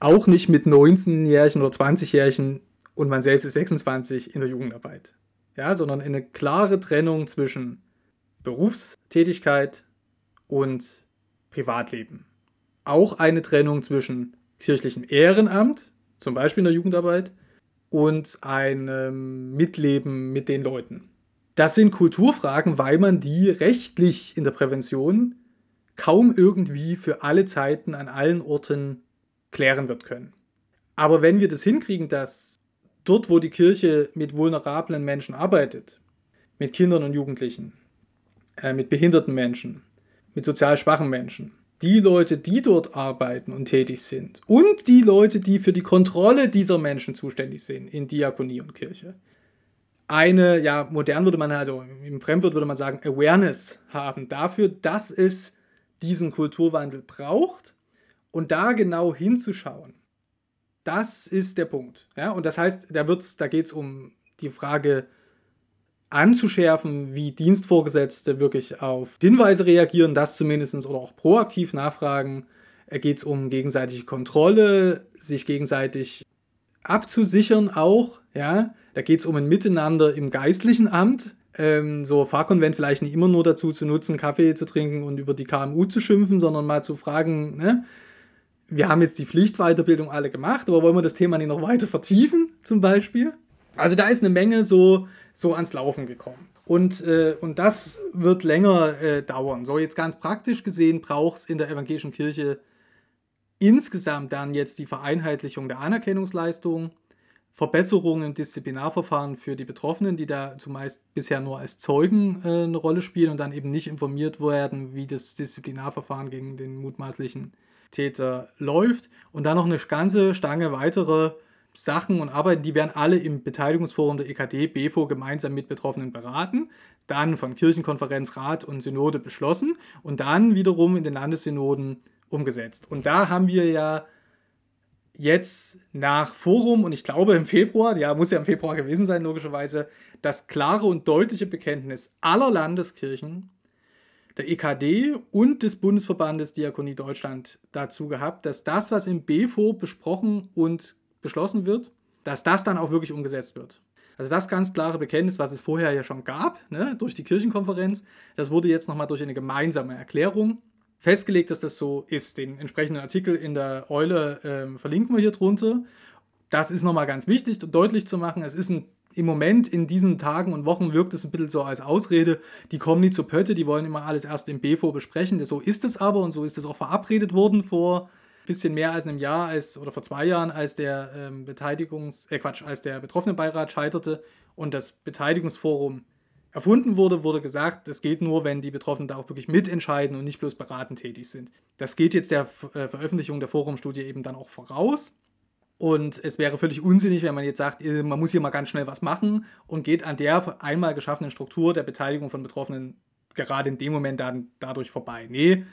auch nicht mit 19-Jährigen oder 20-Jährigen und man selbst ist 26 in der Jugendarbeit. Ja, sondern eine klare Trennung zwischen Berufstätigkeit und Privatleben. Auch eine Trennung zwischen kirchlichem Ehrenamt, zum Beispiel in der Jugendarbeit, und einem Mitleben mit den Leuten. Das sind Kulturfragen, weil man die rechtlich in der Prävention kaum irgendwie für alle Zeiten an allen Orten klären wird können. Aber wenn wir das hinkriegen, dass dort, wo die Kirche mit vulnerablen Menschen arbeitet, mit Kindern und Jugendlichen, äh, mit behinderten Menschen, mit sozial schwachen Menschen, die Leute, die dort arbeiten und tätig sind und die Leute, die für die Kontrolle dieser Menschen zuständig sind in Diakonie und Kirche, eine, ja, modern würde man halt, im Fremdwort würde man sagen, Awareness haben dafür, dass es diesen Kulturwandel braucht und da genau hinzuschauen. Das ist der Punkt. Ja? Und das heißt, da, da geht es um die Frage anzuschärfen, wie Dienstvorgesetzte wirklich auf Hinweise reagieren, das zumindest oder auch proaktiv nachfragen. Da geht es um gegenseitige Kontrolle, sich gegenseitig abzusichern auch. Ja? Da geht es um ein Miteinander im geistlichen Amt. Ähm, so Fahrkonvent vielleicht nicht immer nur dazu zu nutzen, Kaffee zu trinken und über die KMU zu schimpfen, sondern mal zu fragen, ne? Wir haben jetzt die Pflichtweiterbildung alle gemacht, aber wollen wir das Thema nicht noch weiter vertiefen, zum Beispiel? Also da ist eine Menge so, so ans Laufen gekommen. Und, äh, und das wird länger äh, dauern. So, jetzt ganz praktisch gesehen braucht es in der evangelischen Kirche insgesamt dann jetzt die Vereinheitlichung der Anerkennungsleistung, Verbesserungen im Disziplinarverfahren für die Betroffenen, die da zumeist bisher nur als Zeugen äh, eine Rolle spielen und dann eben nicht informiert werden, wie das Disziplinarverfahren gegen den mutmaßlichen Täter läuft. Und dann noch eine ganze Stange weitere Sachen und Arbeiten, die werden alle im Beteiligungsforum der EKD, BEFO, gemeinsam mit Betroffenen beraten, dann von Kirchenkonferenz, Rat und Synode beschlossen und dann wiederum in den Landessynoden umgesetzt. Und da haben wir ja jetzt nach Forum und ich glaube im Februar, ja, muss ja im Februar gewesen sein, logischerweise, das klare und deutliche Bekenntnis aller Landeskirchen, der EKD und des Bundesverbandes Diakonie Deutschland dazu gehabt, dass das, was im BFO besprochen und beschlossen wird, dass das dann auch wirklich umgesetzt wird. Also das ganz klare Bekenntnis, was es vorher ja schon gab, ne, durch die Kirchenkonferenz, das wurde jetzt nochmal durch eine gemeinsame Erklärung festgelegt, dass das so ist. Den entsprechenden Artikel in der Eule ähm, verlinken wir hier drunter. Das ist nochmal ganz wichtig deutlich zu machen. Es ist ein, im Moment, in diesen Tagen und Wochen wirkt es ein bisschen so als Ausrede, die kommen nie zu Pötte, die wollen immer alles erst im BFO besprechen. So ist es aber und so ist es auch verabredet worden vor ein bisschen mehr als einem Jahr als, oder vor zwei Jahren, als der ähm, Beteiligungs-, äh Quatsch, als der Betroffenenbeirat scheiterte und das Beteiligungsforum erfunden wurde, wurde gesagt, das geht nur, wenn die Betroffenen da auch wirklich mitentscheiden und nicht bloß beratend tätig sind. Das geht jetzt der äh, Veröffentlichung der Forumstudie eben dann auch voraus. Und es wäre völlig unsinnig, wenn man jetzt sagt, äh, man muss hier mal ganz schnell was machen und geht an der einmal geschaffenen Struktur der Beteiligung von Betroffenen gerade in dem Moment dann dadurch vorbei. Nee,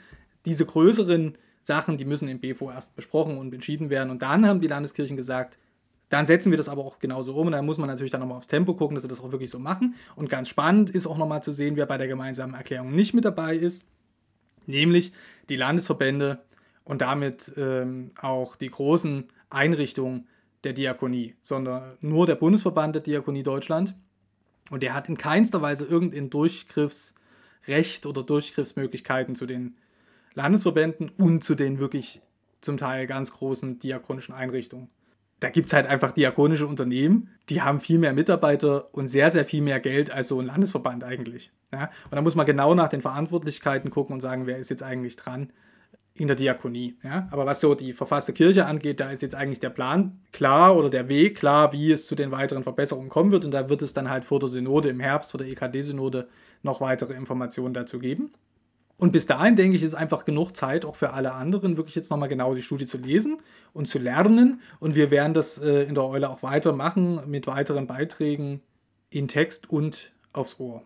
diese größeren Sachen, die müssen im BFO erst besprochen und entschieden werden. Und dann haben die Landeskirchen gesagt, dann setzen wir das aber auch genauso um und dann muss man natürlich dann nochmal aufs Tempo gucken, dass sie das auch wirklich so machen. Und ganz spannend ist auch nochmal zu sehen, wer bei der gemeinsamen Erklärung nicht mit dabei ist, nämlich die Landesverbände und damit ähm, auch die großen Einrichtungen der Diakonie, sondern nur der Bundesverband der Diakonie Deutschland. Und der hat in keinster Weise irgendein Durchgriffsrecht oder Durchgriffsmöglichkeiten zu den Landesverbänden und zu den wirklich zum Teil ganz großen diakonischen Einrichtungen da gibt es halt einfach diakonische Unternehmen, die haben viel mehr Mitarbeiter und sehr, sehr viel mehr Geld als so ein Landesverband eigentlich. Ja? Und da muss man genau nach den Verantwortlichkeiten gucken und sagen, wer ist jetzt eigentlich dran in der Diakonie. Ja? Aber was so die verfasste Kirche angeht, da ist jetzt eigentlich der Plan klar oder der Weg klar, wie es zu den weiteren Verbesserungen kommen wird. Und da wird es dann halt vor der Synode im Herbst, vor der EKD-Synode, noch weitere Informationen dazu geben. Und bis dahin, denke ich, ist einfach genug Zeit auch für alle anderen, wirklich jetzt nochmal genau die Studie zu lesen und zu lernen. Und wir werden das äh, in der Eule auch weitermachen mit weiteren Beiträgen in Text und aufs Ohr.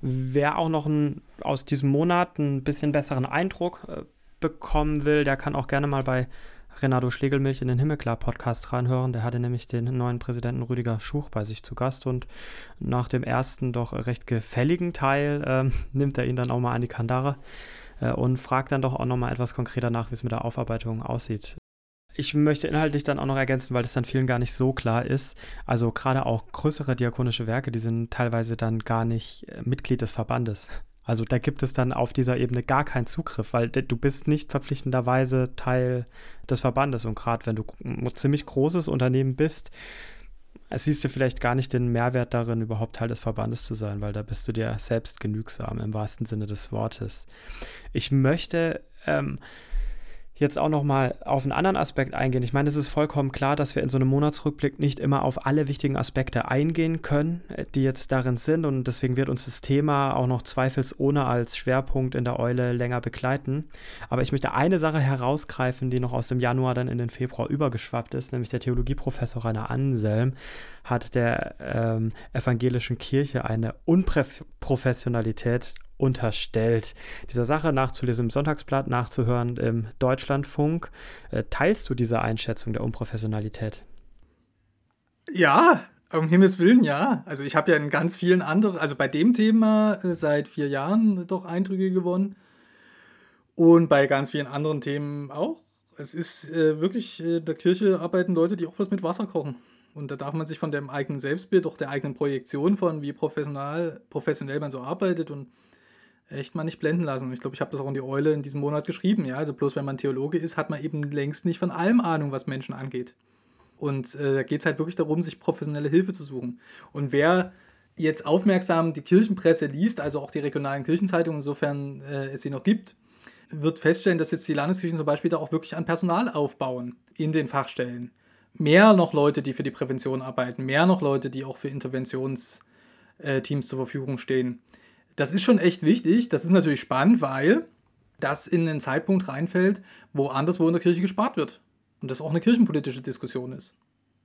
Wer auch noch ein, aus diesem Monat ein bisschen besseren Eindruck äh, bekommen will, der kann auch gerne mal bei Renato Schlegelmilch in den Himmelklar-Podcast reinhören. Der hatte nämlich den neuen Präsidenten Rüdiger Schuch bei sich zu Gast und nach dem ersten doch recht gefälligen Teil äh, (laughs) nimmt er ihn dann auch mal an die Kandare äh, und fragt dann doch auch nochmal etwas konkreter nach, wie es mit der Aufarbeitung aussieht. Ich möchte inhaltlich dann auch noch ergänzen, weil das dann vielen gar nicht so klar ist. Also gerade auch größere diakonische Werke, die sind teilweise dann gar nicht äh, Mitglied des Verbandes. Also da gibt es dann auf dieser Ebene gar keinen Zugriff, weil du bist nicht verpflichtenderweise Teil des Verbandes. Und gerade wenn du ein ziemlich großes Unternehmen bist, siehst du vielleicht gar nicht den Mehrwert darin, überhaupt Teil des Verbandes zu sein, weil da bist du dir selbst genügsam im wahrsten Sinne des Wortes. Ich möchte ähm, jetzt auch noch mal auf einen anderen Aspekt eingehen. Ich meine, es ist vollkommen klar, dass wir in so einem Monatsrückblick nicht immer auf alle wichtigen Aspekte eingehen können, äh, die jetzt darin sind und deswegen wird uns das Thema auch noch zweifelsohne als Schwerpunkt in der Eule länger begleiten. Aber ich möchte eine Sache herausgreifen, die noch aus dem Januar dann in den Februar übergeschwappt ist, nämlich der Theologieprofessor Rainer Anselm hat der ähm, evangelischen Kirche eine Unprofessionalität unterstellt. Dieser Sache nachzulesen im Sonntagsblatt, nachzuhören im Deutschlandfunk. Äh, teilst du diese Einschätzung der Unprofessionalität? Ja, um Himmels Willen, ja. Also ich habe ja in ganz vielen anderen, also bei dem Thema äh, seit vier Jahren doch Eindrücke gewonnen. Und bei ganz vielen anderen Themen auch. Es ist äh, wirklich, äh, in der Kirche arbeiten Leute, die auch was mit Wasser kochen. Und da darf man sich von dem eigenen Selbstbild, auch der eigenen Projektion von, wie professional, professionell man so arbeitet und echt mal nicht blenden lassen. Und ich glaube, ich habe das auch in die Eule in diesem Monat geschrieben. Ja, also bloß wenn man Theologe ist, hat man eben längst nicht von allem Ahnung, was Menschen angeht. Und äh, da geht es halt wirklich darum, sich professionelle Hilfe zu suchen. Und wer jetzt aufmerksam die Kirchenpresse liest, also auch die regionalen Kirchenzeitungen, insofern äh, es sie noch gibt, wird feststellen, dass jetzt die Landeskirchen zum Beispiel da auch wirklich an Personal aufbauen in den Fachstellen. Mehr noch Leute, die für die Prävention arbeiten, mehr noch Leute, die auch für Interventionsteams äh, zur Verfügung stehen. Das ist schon echt wichtig. Das ist natürlich spannend, weil das in einen Zeitpunkt reinfällt, wo anderswo in der Kirche gespart wird. Und das auch eine kirchenpolitische Diskussion ist,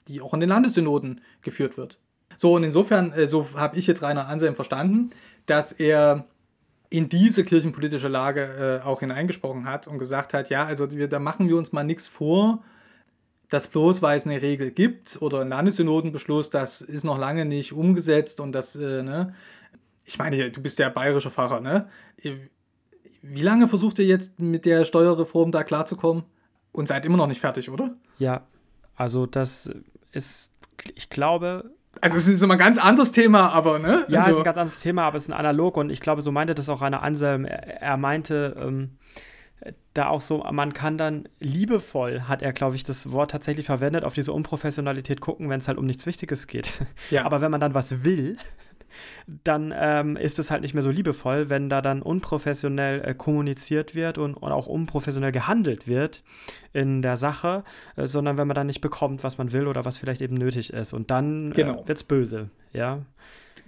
die auch in den Landessynoden geführt wird. So, und insofern, äh, so habe ich jetzt Rainer Anselm verstanden, dass er in diese kirchenpolitische Lage äh, auch hineingesprochen hat und gesagt hat, ja, also wir, da machen wir uns mal nichts vor, dass bloß weil es eine Regel gibt oder ein Landessynodenbeschluss, das ist noch lange nicht umgesetzt und das, äh, ne, ich meine, du bist ja bayerischer Pfarrer, ne? Wie lange versucht ihr jetzt mit der Steuerreform da klarzukommen? Und seid immer noch nicht fertig, oder? Ja, also das ist, ich glaube. Also es ist immer ein ganz anderes Thema, aber ne? Ja, also, es ist ein ganz anderes Thema, aber es ist ein Analog und ich glaube, so meinte das auch Rainer Anselm. Er, er meinte, ähm, da auch so, man kann dann liebevoll, hat er, glaube ich, das Wort tatsächlich verwendet, auf diese Unprofessionalität gucken, wenn es halt um nichts Wichtiges geht. Ja. Aber wenn man dann was will, dann ähm, ist es halt nicht mehr so liebevoll, wenn da dann unprofessionell äh, kommuniziert wird und, und, auch unprofessionell gehandelt wird in der Sache, äh, sondern wenn man dann nicht bekommt, was man will oder was vielleicht eben nötig ist. Und dann äh, genau. äh, wird es böse, ja.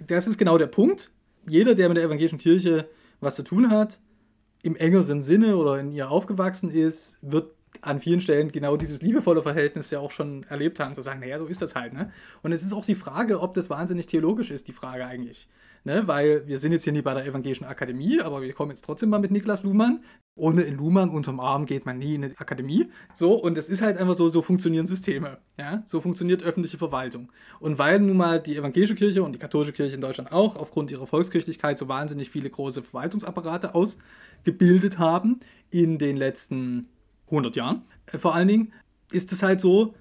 Das ist genau der Punkt. Jeder, der mit der evangelischen Kirche was zu tun hat, im engeren Sinne oder in ihr aufgewachsen ist, wird an vielen Stellen genau dieses liebevolle Verhältnis ja auch schon erlebt haben, zu sagen, naja, so ist das halt. Ne? Und es ist auch die Frage, ob das wahnsinnig theologisch ist, die Frage eigentlich. Ne? Weil wir sind jetzt hier nie bei der Evangelischen Akademie, aber wir kommen jetzt trotzdem mal mit Niklas Luhmann. Ohne in Luhmann unterm Arm geht man nie in eine Akademie. So, und es ist halt einfach so, so funktionieren Systeme. Ja? So funktioniert öffentliche Verwaltung. Und weil nun mal die evangelische Kirche und die katholische Kirche in Deutschland auch aufgrund ihrer Volkskirchlichkeit so wahnsinnig viele große Verwaltungsapparate ausgebildet haben in den letzten 100 Jahren äh, vor allen Dingen, ist es halt so,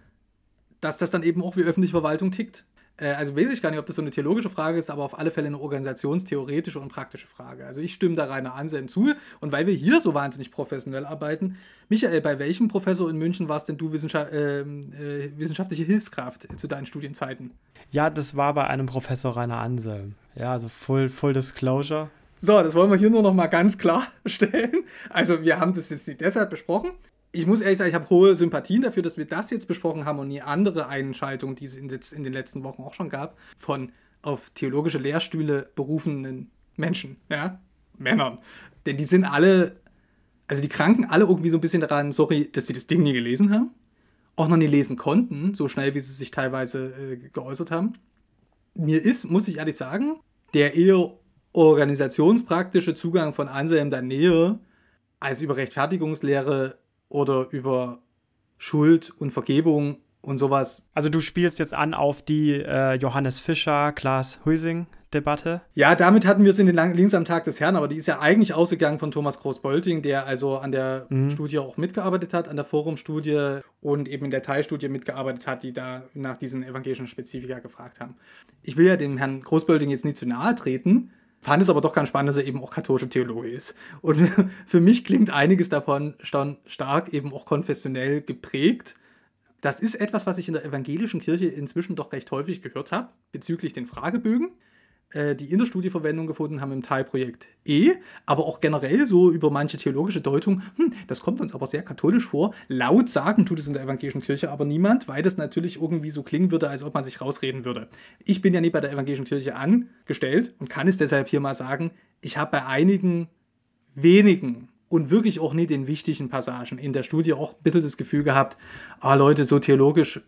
dass das dann eben auch wie öffentliche Verwaltung tickt. Äh, also weiß ich gar nicht, ob das so eine theologische Frage ist, aber auf alle Fälle eine organisationstheoretische und praktische Frage. Also ich stimme da Rainer Anselm zu. Und weil wir hier so wahnsinnig professionell arbeiten, Michael, bei welchem Professor in München warst denn du Wissenschaft, äh, äh, wissenschaftliche Hilfskraft zu deinen Studienzeiten? Ja, das war bei einem Professor Rainer Anselm. Ja, also Full, full Disclosure. So, das wollen wir hier nur noch mal ganz klar (laughs) stellen. Also wir haben das jetzt nicht deshalb besprochen, ich muss ehrlich sagen, ich habe hohe Sympathien dafür, dass wir das jetzt besprochen haben und nie andere Einschaltungen, die es in, in den letzten Wochen auch schon gab, von auf theologische Lehrstühle berufenen Menschen, ja, Männern. Denn die sind alle, also die kranken alle irgendwie so ein bisschen daran, sorry, dass sie das Ding nie gelesen haben, auch noch nie lesen konnten, so schnell wie sie sich teilweise äh, geäußert haben. Mir ist, muss ich ehrlich sagen, der eher organisationspraktische Zugang von Anselm da näher als über Rechtfertigungslehre oder über Schuld und Vergebung und sowas. Also du spielst jetzt an auf die äh, Johannes Fischer, Klaas Huising Debatte? Ja, damit hatten wir es in den Links am Tag des Herrn, aber die ist ja eigentlich ausgegangen von Thomas Groß-Bolting, der also an der mhm. Studie auch mitgearbeitet hat, an der Forumstudie und eben in der Teilstudie mitgearbeitet hat, die da nach diesen evangelischen Spezifika gefragt haben. Ich will ja dem Herrn Groß-Bolting jetzt nicht zu nahe treten, fand es aber doch ganz spannend, dass er eben auch katholischer Theologe ist. Und (laughs) für mich klingt einiges davon stark eben auch konfessionell geprägt. Das ist etwas, was ich in der evangelischen Kirche inzwischen doch recht häufig gehört habe, bezüglich den Fragebögen. Äh, die in der Studie Verwendung gefunden haben im Teilprojekt E, aber auch generell so über manche theologische Deutung, hm, das kommt uns aber sehr katholisch vor. Laut sagen tut es in der evangelischen Kirche aber niemand, weil das natürlich irgendwie so klingen würde, als ob man sich rausreden würde. Ich bin ja nie bei der evangelischen Kirche angestellt und kann es deshalb hier mal sagen, ich habe bei einigen wenigen und wirklich auch nicht den wichtigen Passagen in der Studie auch ein bisschen das Gefühl gehabt, ah Leute, so theologisch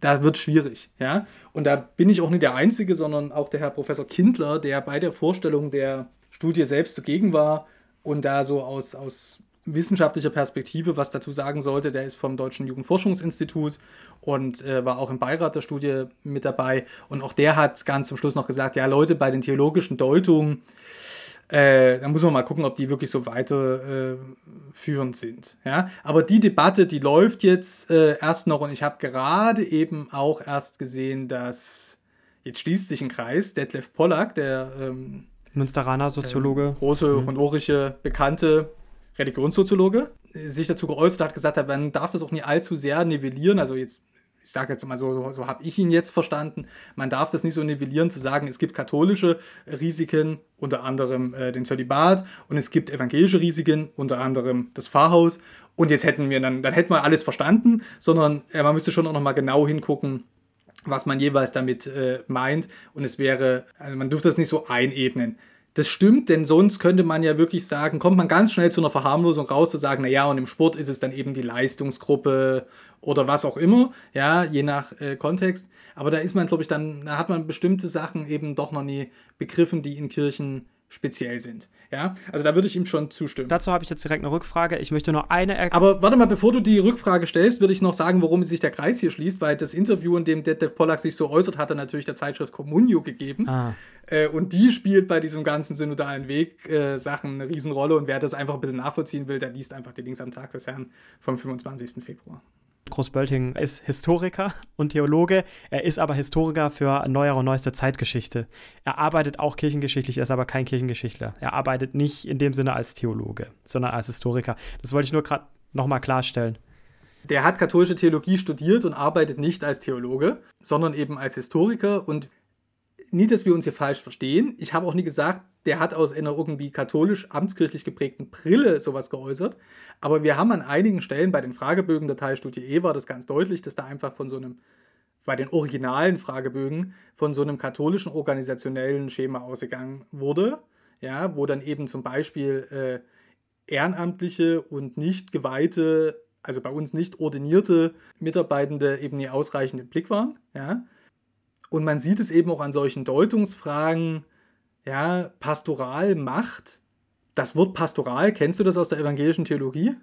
da wird schwierig, ja. Und da bin ich auch nicht der Einzige, sondern auch der Herr Professor Kindler, der bei der Vorstellung der Studie selbst zugegen war und da so aus, aus wissenschaftlicher Perspektive was dazu sagen sollte, der ist vom Deutschen Jugendforschungsinstitut und äh, war auch im Beirat der Studie mit dabei. Und auch der hat ganz zum Schluss noch gesagt, ja Leute, bei den theologischen Deutungen, äh, da muss man mal gucken, ob die wirklich so weiterführend äh, sind. Ja? Aber die Debatte, die läuft jetzt äh, erst noch und ich habe gerade eben auch erst gesehen, dass jetzt schließt sich ein Kreis, Detlef Pollack, der ähm, Münsteraner Soziologe, äh, große, mhm. honorische, bekannte Religionssoziologe, sich dazu geäußert hat, gesagt hat, man darf das auch nicht allzu sehr nivellieren, also jetzt ich sage jetzt mal so, so habe ich ihn jetzt verstanden, man darf das nicht so nivellieren, zu sagen, es gibt katholische Risiken, unter anderem äh, den Zölibat, und es gibt evangelische Risiken, unter anderem das Pfarrhaus. Und jetzt hätten wir dann, dann hätten wir alles verstanden, sondern äh, man müsste schon auch nochmal genau hingucken, was man jeweils damit äh, meint. Und es wäre, also man dürfte das nicht so einebnen. Das stimmt, denn sonst könnte man ja wirklich sagen, kommt man ganz schnell zu einer Verharmlosung raus, zu sagen, naja, und im Sport ist es dann eben die Leistungsgruppe oder was auch immer, ja, je nach äh, Kontext. Aber da ist man, glaube ich, dann, da hat man bestimmte Sachen eben doch noch nie begriffen, die in Kirchen speziell sind. Ja, also da würde ich ihm schon zustimmen. Dazu habe ich jetzt direkt eine Rückfrage. Ich möchte nur eine erklären. Aber warte mal, bevor du die Rückfrage stellst, würde ich noch sagen, warum sich der Kreis hier schließt, weil das Interview, in dem Detlef Pollack sich so äußert, hat er natürlich der Zeitschrift Communio gegeben. Ah. Äh, und die spielt bei diesem ganzen synodalen Weg äh, Sachen eine Riesenrolle. Und wer das einfach ein bisschen nachvollziehen will, der liest einfach die Links am Tag des Herrn vom 25. Februar. Großbölting ist Historiker und Theologe. Er ist aber Historiker für neuere und neueste Zeitgeschichte. Er arbeitet auch kirchengeschichtlich, er ist aber kein Kirchengeschichtler. Er arbeitet nicht in dem Sinne als Theologe, sondern als Historiker. Das wollte ich nur gerade nochmal klarstellen. Der hat katholische Theologie studiert und arbeitet nicht als Theologe, sondern eben als Historiker. Und nie, dass wir uns hier falsch verstehen. Ich habe auch nie gesagt, der hat aus einer irgendwie katholisch amtskirchlich geprägten Brille sowas geäußert. Aber wir haben an einigen Stellen bei den Fragebögen der Teilstudie E war das ganz deutlich, dass da einfach von so einem, bei den originalen Fragebögen, von so einem katholischen organisationellen Schema ausgegangen wurde. Ja, wo dann eben zum Beispiel äh, ehrenamtliche und nicht geweihte, also bei uns nicht ordinierte Mitarbeitende eben nie ausreichend im Blick waren. Ja. Und man sieht es eben auch an solchen Deutungsfragen, ja, Pastoral macht. Das Wort Pastoral, kennst du das aus der evangelischen Theologie?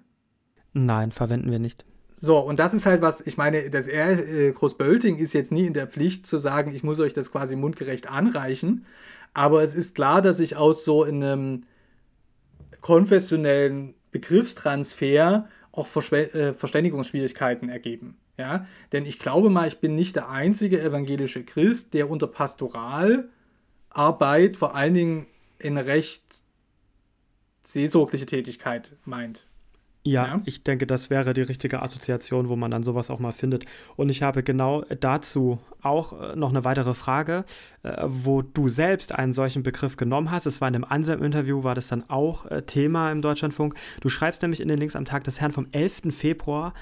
Nein, verwenden wir nicht. So, und das ist halt was, ich meine, das R äh, Großbölting ist jetzt nie in der Pflicht zu sagen, ich muss euch das quasi mundgerecht anreichen, aber es ist klar, dass sich aus so einem konfessionellen Begriffstransfer auch Verschw äh, Verständigungsschwierigkeiten ergeben. Ja? Denn ich glaube mal, ich bin nicht der einzige evangelische Christ, der unter Pastoral Arbeit vor allen Dingen in recht seelsorgliche Tätigkeit meint. Ja, ja, ich denke, das wäre die richtige Assoziation, wo man dann sowas auch mal findet. Und ich habe genau dazu auch äh, noch eine weitere Frage, äh, wo du selbst einen solchen Begriff genommen hast. Es war in einem Anselm-Interview, war das dann auch äh, Thema im Deutschlandfunk. Du schreibst nämlich in den Links am Tag des Herrn vom 11. Februar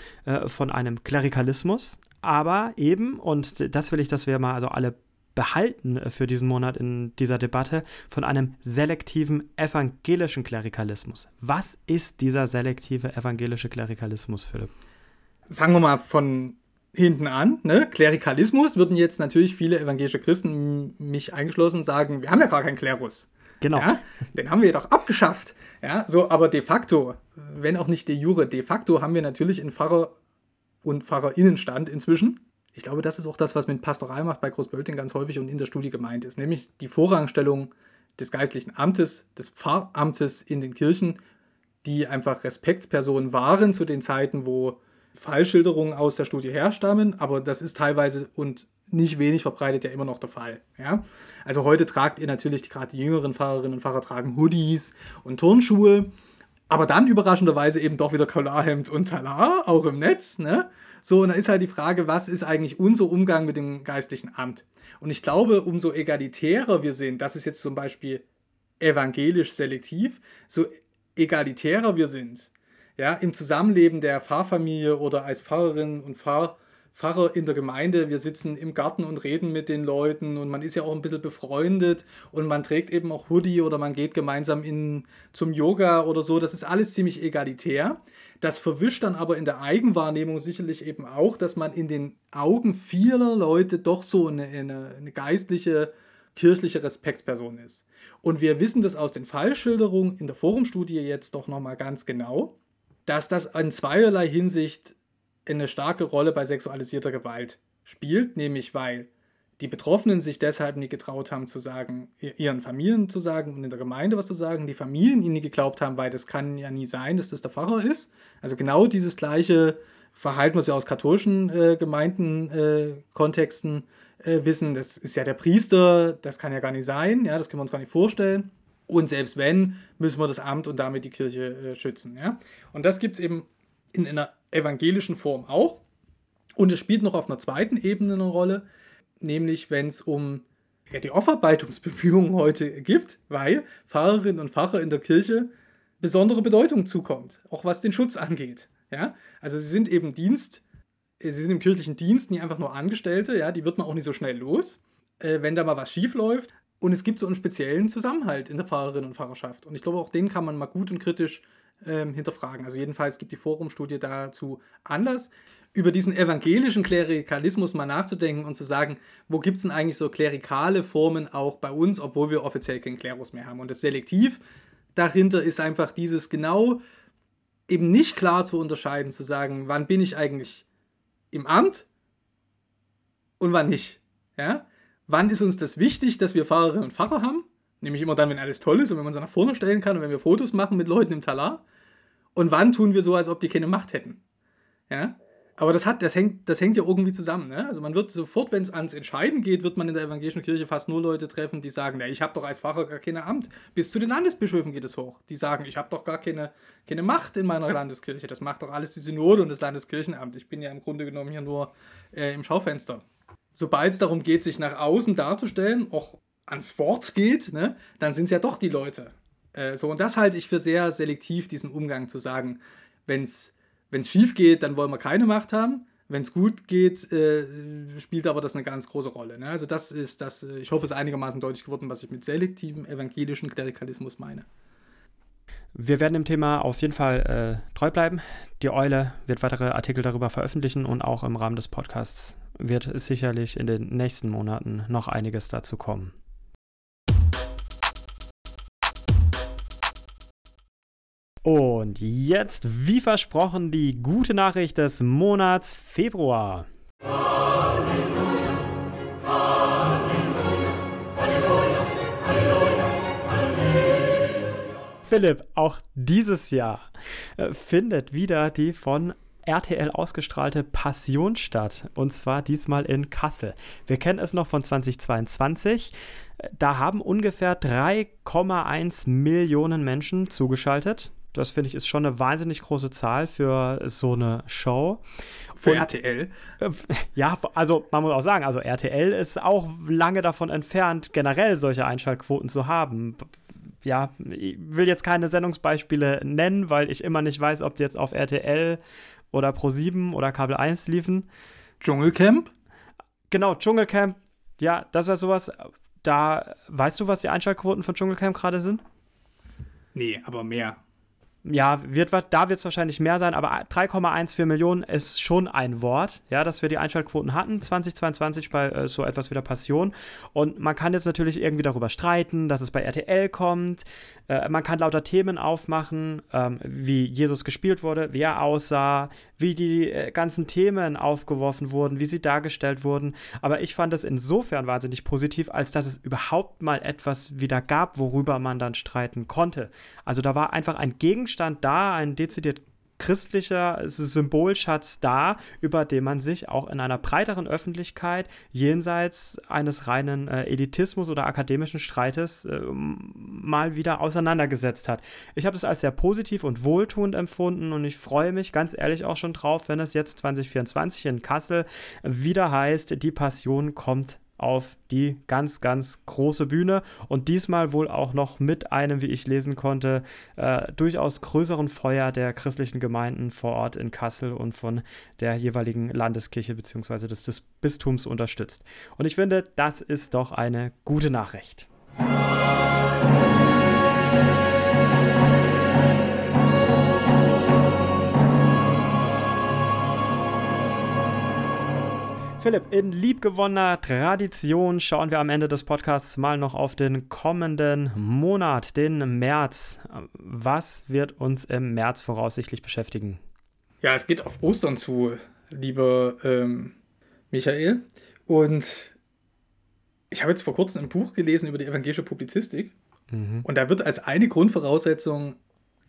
von einem Klerikalismus, aber eben, und das will ich, dass wir mal also alle behalten äh, für diesen Monat in dieser Debatte von einem selektiven evangelischen Klerikalismus. Was ist dieser selektive evangelische Klerikalismus, Philipp? Fangen wir mal von hinten an. Ne? Klerikalismus würden jetzt natürlich viele evangelische Christen, mich eingeschlossen, sagen, wir haben ja gar keinen Klerus. Genau. Ja? Den haben wir doch abgeschafft. Ja, so, aber de facto, wenn auch nicht de jure, de facto haben wir natürlich einen Pfarrer und Pfarrerinnenstand inzwischen. Ich glaube, das ist auch das, was mit Pastoralmacht bei Großbölting ganz häufig und in der Studie gemeint ist, nämlich die Vorrangstellung des geistlichen Amtes, des Pfarramtes in den Kirchen, die einfach Respektspersonen waren zu den Zeiten, wo Fallschilderungen aus der Studie herstammen, aber das ist teilweise und nicht wenig verbreitet ja immer noch der Fall. Ja? Also heute tragt ihr natürlich, gerade die jüngeren Pfarrerinnen und Pfarrer tragen Hoodies und Turnschuhe Aber dann überraschenderweise eben doch wieder Kaularhemd und Talar, auch im Netz. Ne? So, und dann ist halt die Frage, was ist eigentlich unser Umgang mit dem geistlichen Amt? Und ich glaube, umso egalitärer wir sind, das ist jetzt zum Beispiel evangelisch selektiv, so egalitärer wir sind, ja, im Zusammenleben der Pfarrfamilie oder als Pfarrerin und Pfarrer, Pfarrer in der Gemeinde, wir sitzen im Garten und reden mit den Leuten und man ist ja auch ein bisschen befreundet und man trägt eben auch Hoodie oder man geht gemeinsam in, zum Yoga oder so. Das ist alles ziemlich egalitär. Das verwischt dann aber in der Eigenwahrnehmung sicherlich eben auch, dass man in den Augen vieler Leute doch so eine, eine, eine geistliche, kirchliche Respektsperson ist. Und wir wissen das aus den Fallschilderungen in der Forumstudie jetzt doch nochmal ganz genau, dass das in zweierlei Hinsicht eine starke Rolle bei sexualisierter Gewalt spielt, nämlich weil die Betroffenen sich deshalb nie getraut haben zu sagen, ihren Familien zu sagen und in der Gemeinde was zu sagen, die Familien ihnen nie geglaubt haben, weil das kann ja nie sein, dass das der Pfarrer ist. Also genau dieses gleiche Verhalten, was wir aus katholischen äh, Gemeinden äh, äh, wissen, das ist ja der Priester, das kann ja gar nicht sein, ja, das können wir uns gar nicht vorstellen. Und selbst wenn, müssen wir das Amt und damit die Kirche äh, schützen. Ja? Und das gibt es eben in einer evangelischen Form auch. Und es spielt noch auf einer zweiten Ebene eine Rolle, nämlich wenn es um ja, die Aufarbeitungsbemühungen (laughs) heute gibt, weil Pfarrerinnen und Pfarrer in der Kirche besondere Bedeutung zukommt, auch was den Schutz angeht. Ja? Also sie sind eben Dienst, sie sind im kirchlichen Dienst nie einfach nur Angestellte, ja, die wird man auch nicht so schnell los, äh, wenn da mal was schief läuft. Und es gibt so einen speziellen Zusammenhalt in der Pfarrerinnen und Pfarrerschaft. Und ich glaube, auch den kann man mal gut und kritisch ähm, hinterfragen. Also jedenfalls gibt die Forumstudie dazu Anlass, über diesen evangelischen Klerikalismus mal nachzudenken und zu sagen, wo gibt es denn eigentlich so klerikale Formen auch bei uns, obwohl wir offiziell keinen Klerus mehr haben. Und das Selektiv dahinter ist einfach dieses genau eben nicht klar zu unterscheiden, zu sagen, wann bin ich eigentlich im Amt und wann nicht. Ja? Wann ist uns das wichtig, dass wir Fahrerinnen und Fahrer haben? Nämlich immer dann, wenn alles toll ist und wenn man sie nach vorne stellen kann und wenn wir Fotos machen mit Leuten im Talar. Und wann tun wir so, als ob die keine Macht hätten? Ja? Aber das, hat, das, hängt, das hängt ja irgendwie zusammen. Ne? Also man wird sofort, wenn es ans Entscheiden geht, wird man in der evangelischen Kirche fast nur Leute treffen, die sagen, na, ich habe doch als Pfarrer gar kein Amt. Bis zu den Landesbischöfen geht es hoch. Die sagen, ich habe doch gar keine, keine Macht in meiner Landeskirche. Das macht doch alles die Synode und das Landeskirchenamt. Ich bin ja im Grunde genommen hier nur äh, im Schaufenster. Sobald es darum geht, sich nach außen darzustellen, auch ans Wort geht, ne, dann sind es ja doch die Leute. Äh, so, und das halte ich für sehr selektiv, diesen Umgang zu sagen, wenn es schief geht, dann wollen wir keine Macht haben. Wenn es gut geht, äh, spielt aber das eine ganz große Rolle. Ne? Also das ist das, äh, ich hoffe, es ist einigermaßen deutlich geworden, was ich mit selektivem evangelischen Klerikalismus meine. Wir werden dem Thema auf jeden Fall äh, treu bleiben. Die Eule wird weitere Artikel darüber veröffentlichen und auch im Rahmen des Podcasts wird sicherlich in den nächsten Monaten noch einiges dazu kommen. Und jetzt, wie versprochen, die gute Nachricht des Monats Februar. Halleluja, Halleluja, Halleluja, Halleluja, Philipp, auch dieses Jahr äh, findet wieder die von RTL ausgestrahlte Passion statt. Und zwar diesmal in Kassel. Wir kennen es noch von 2022. Da haben ungefähr 3,1 Millionen Menschen zugeschaltet. Das finde ich ist schon eine wahnsinnig große Zahl für so eine Show. Für Und, RTL? Äh, (laughs) ja, also man muss auch sagen, also RTL ist auch lange davon entfernt, generell solche Einschaltquoten zu haben. Ja, ich will jetzt keine Sendungsbeispiele nennen, weil ich immer nicht weiß, ob die jetzt auf RTL oder Pro7 oder Kabel 1 liefen. Dschungelcamp? Genau, Dschungelcamp. Ja, das wäre sowas. Da weißt du, was die Einschaltquoten von Dschungelcamp gerade sind? Nee, aber mehr ja, wird, da wird es wahrscheinlich mehr sein, aber 3,14 Millionen ist schon ein Wort, ja, dass wir die Einschaltquoten hatten 2022 bei äh, so etwas wie der Passion. Und man kann jetzt natürlich irgendwie darüber streiten, dass es bei RTL kommt. Äh, man kann lauter Themen aufmachen, ähm, wie Jesus gespielt wurde, wie er aussah, wie die äh, ganzen Themen aufgeworfen wurden, wie sie dargestellt wurden. Aber ich fand es insofern wahnsinnig positiv, als dass es überhaupt mal etwas wieder gab, worüber man dann streiten konnte. Also da war einfach ein Gegenstand da, ein dezidiert christlicher Symbolschatz da, über den man sich auch in einer breiteren Öffentlichkeit jenseits eines reinen äh, Elitismus oder akademischen Streites äh, mal wieder auseinandergesetzt hat. Ich habe es als sehr positiv und wohltuend empfunden und ich freue mich ganz ehrlich auch schon drauf, wenn es jetzt 2024 in Kassel wieder heißt, die Passion kommt auf die ganz, ganz große Bühne und diesmal wohl auch noch mit einem, wie ich lesen konnte, äh, durchaus größeren Feuer der christlichen Gemeinden vor Ort in Kassel und von der jeweiligen Landeskirche bzw. Des, des Bistums unterstützt. Und ich finde, das ist doch eine gute Nachricht. Philipp, in liebgewonnener Tradition schauen wir am Ende des Podcasts mal noch auf den kommenden Monat, den März. Was wird uns im März voraussichtlich beschäftigen? Ja, es geht auf Ostern zu, lieber ähm, Michael. Und ich habe jetzt vor kurzem ein Buch gelesen über die evangelische Publizistik. Mhm. Und da wird als eine Grundvoraussetzung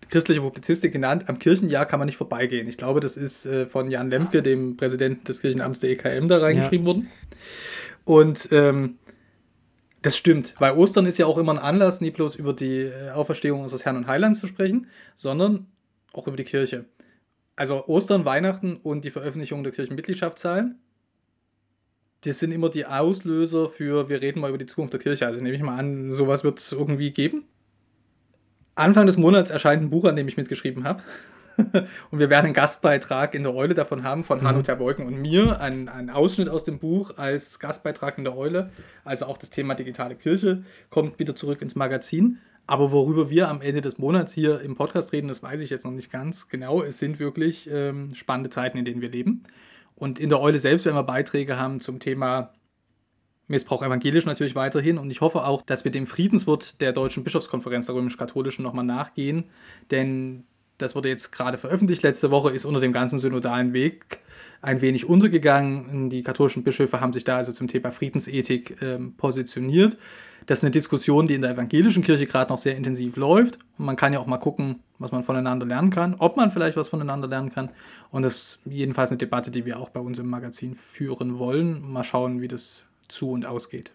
christliche Publizistik genannt. Am Kirchenjahr kann man nicht vorbeigehen. Ich glaube, das ist äh, von Jan Lemke, dem Präsidenten des Kirchenamts der EKM, da reingeschrieben ja. worden. Und ähm, das stimmt, weil Ostern ist ja auch immer ein Anlass, nicht bloß über die äh, Auferstehung unseres Herrn und Heilands zu sprechen, sondern auch über die Kirche. Also Ostern, Weihnachten und die Veröffentlichung der Kirchenmitgliedschaftszahlen, das sind immer die Auslöser für, wir reden mal über die Zukunft der Kirche. Also nehme ich mal an, sowas wird es irgendwie geben. Anfang des Monats erscheint ein Buch, an dem ich mitgeschrieben habe. (laughs) und wir werden einen Gastbeitrag in der Eule davon haben, von mhm. Hanno Terbeuken und mir. Ein, Ausschnitt aus dem Buch als Gastbeitrag in der Eule. Also auch das Thema digitale Kirche kommt wieder zurück ins Magazin. Aber worüber wir am Ende des Monats hier im Podcast reden, das weiß ich jetzt noch nicht ganz genau. Es sind wirklich ähm, spannende Zeiten, in denen wir leben. Und in der Eule selbst werden wir Beiträge haben zum Thema Missbrauch evangelisch natürlich weiterhin. Und ich hoffe auch, dass wir dem Friedenswort der Deutschen Bischofskonferenz der römisch-katholischen nochmal nachgehen. Denn das wurde jetzt gerade veröffentlicht. Letzte Woche ist unter dem ganzen synodalen Weg ein wenig untergegangen. Die katholischen Bischöfe haben sich da also zum Thema Friedensethik äh, positioniert. Das ist eine Diskussion, die in der evangelischen Kirche gerade noch sehr intensiv läuft. Und man kann ja auch mal gucken, was man voneinander lernen kann, ob man vielleicht was voneinander lernen kann. Und das ist jedenfalls eine Debatte, die wir auch bei uns im Magazin führen wollen. Mal schauen, wie das zu und ausgeht.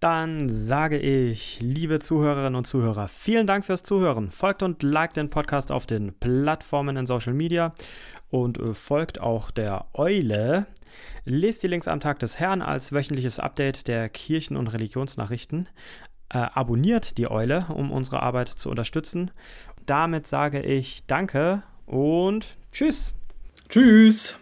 Dann sage ich, liebe Zuhörerinnen und Zuhörer, vielen Dank fürs Zuhören. Folgt und liked den Podcast auf den Plattformen in Social Media und äh, folgt auch der Eule. Lest die Links am Tag des Herrn als wöchentliches Update der Kirchen- und Religionsnachrichten. Äh, abonniert die Eule, um unsere Arbeit zu unterstützen. Damit sage ich Danke und Tschüss. Tschüss.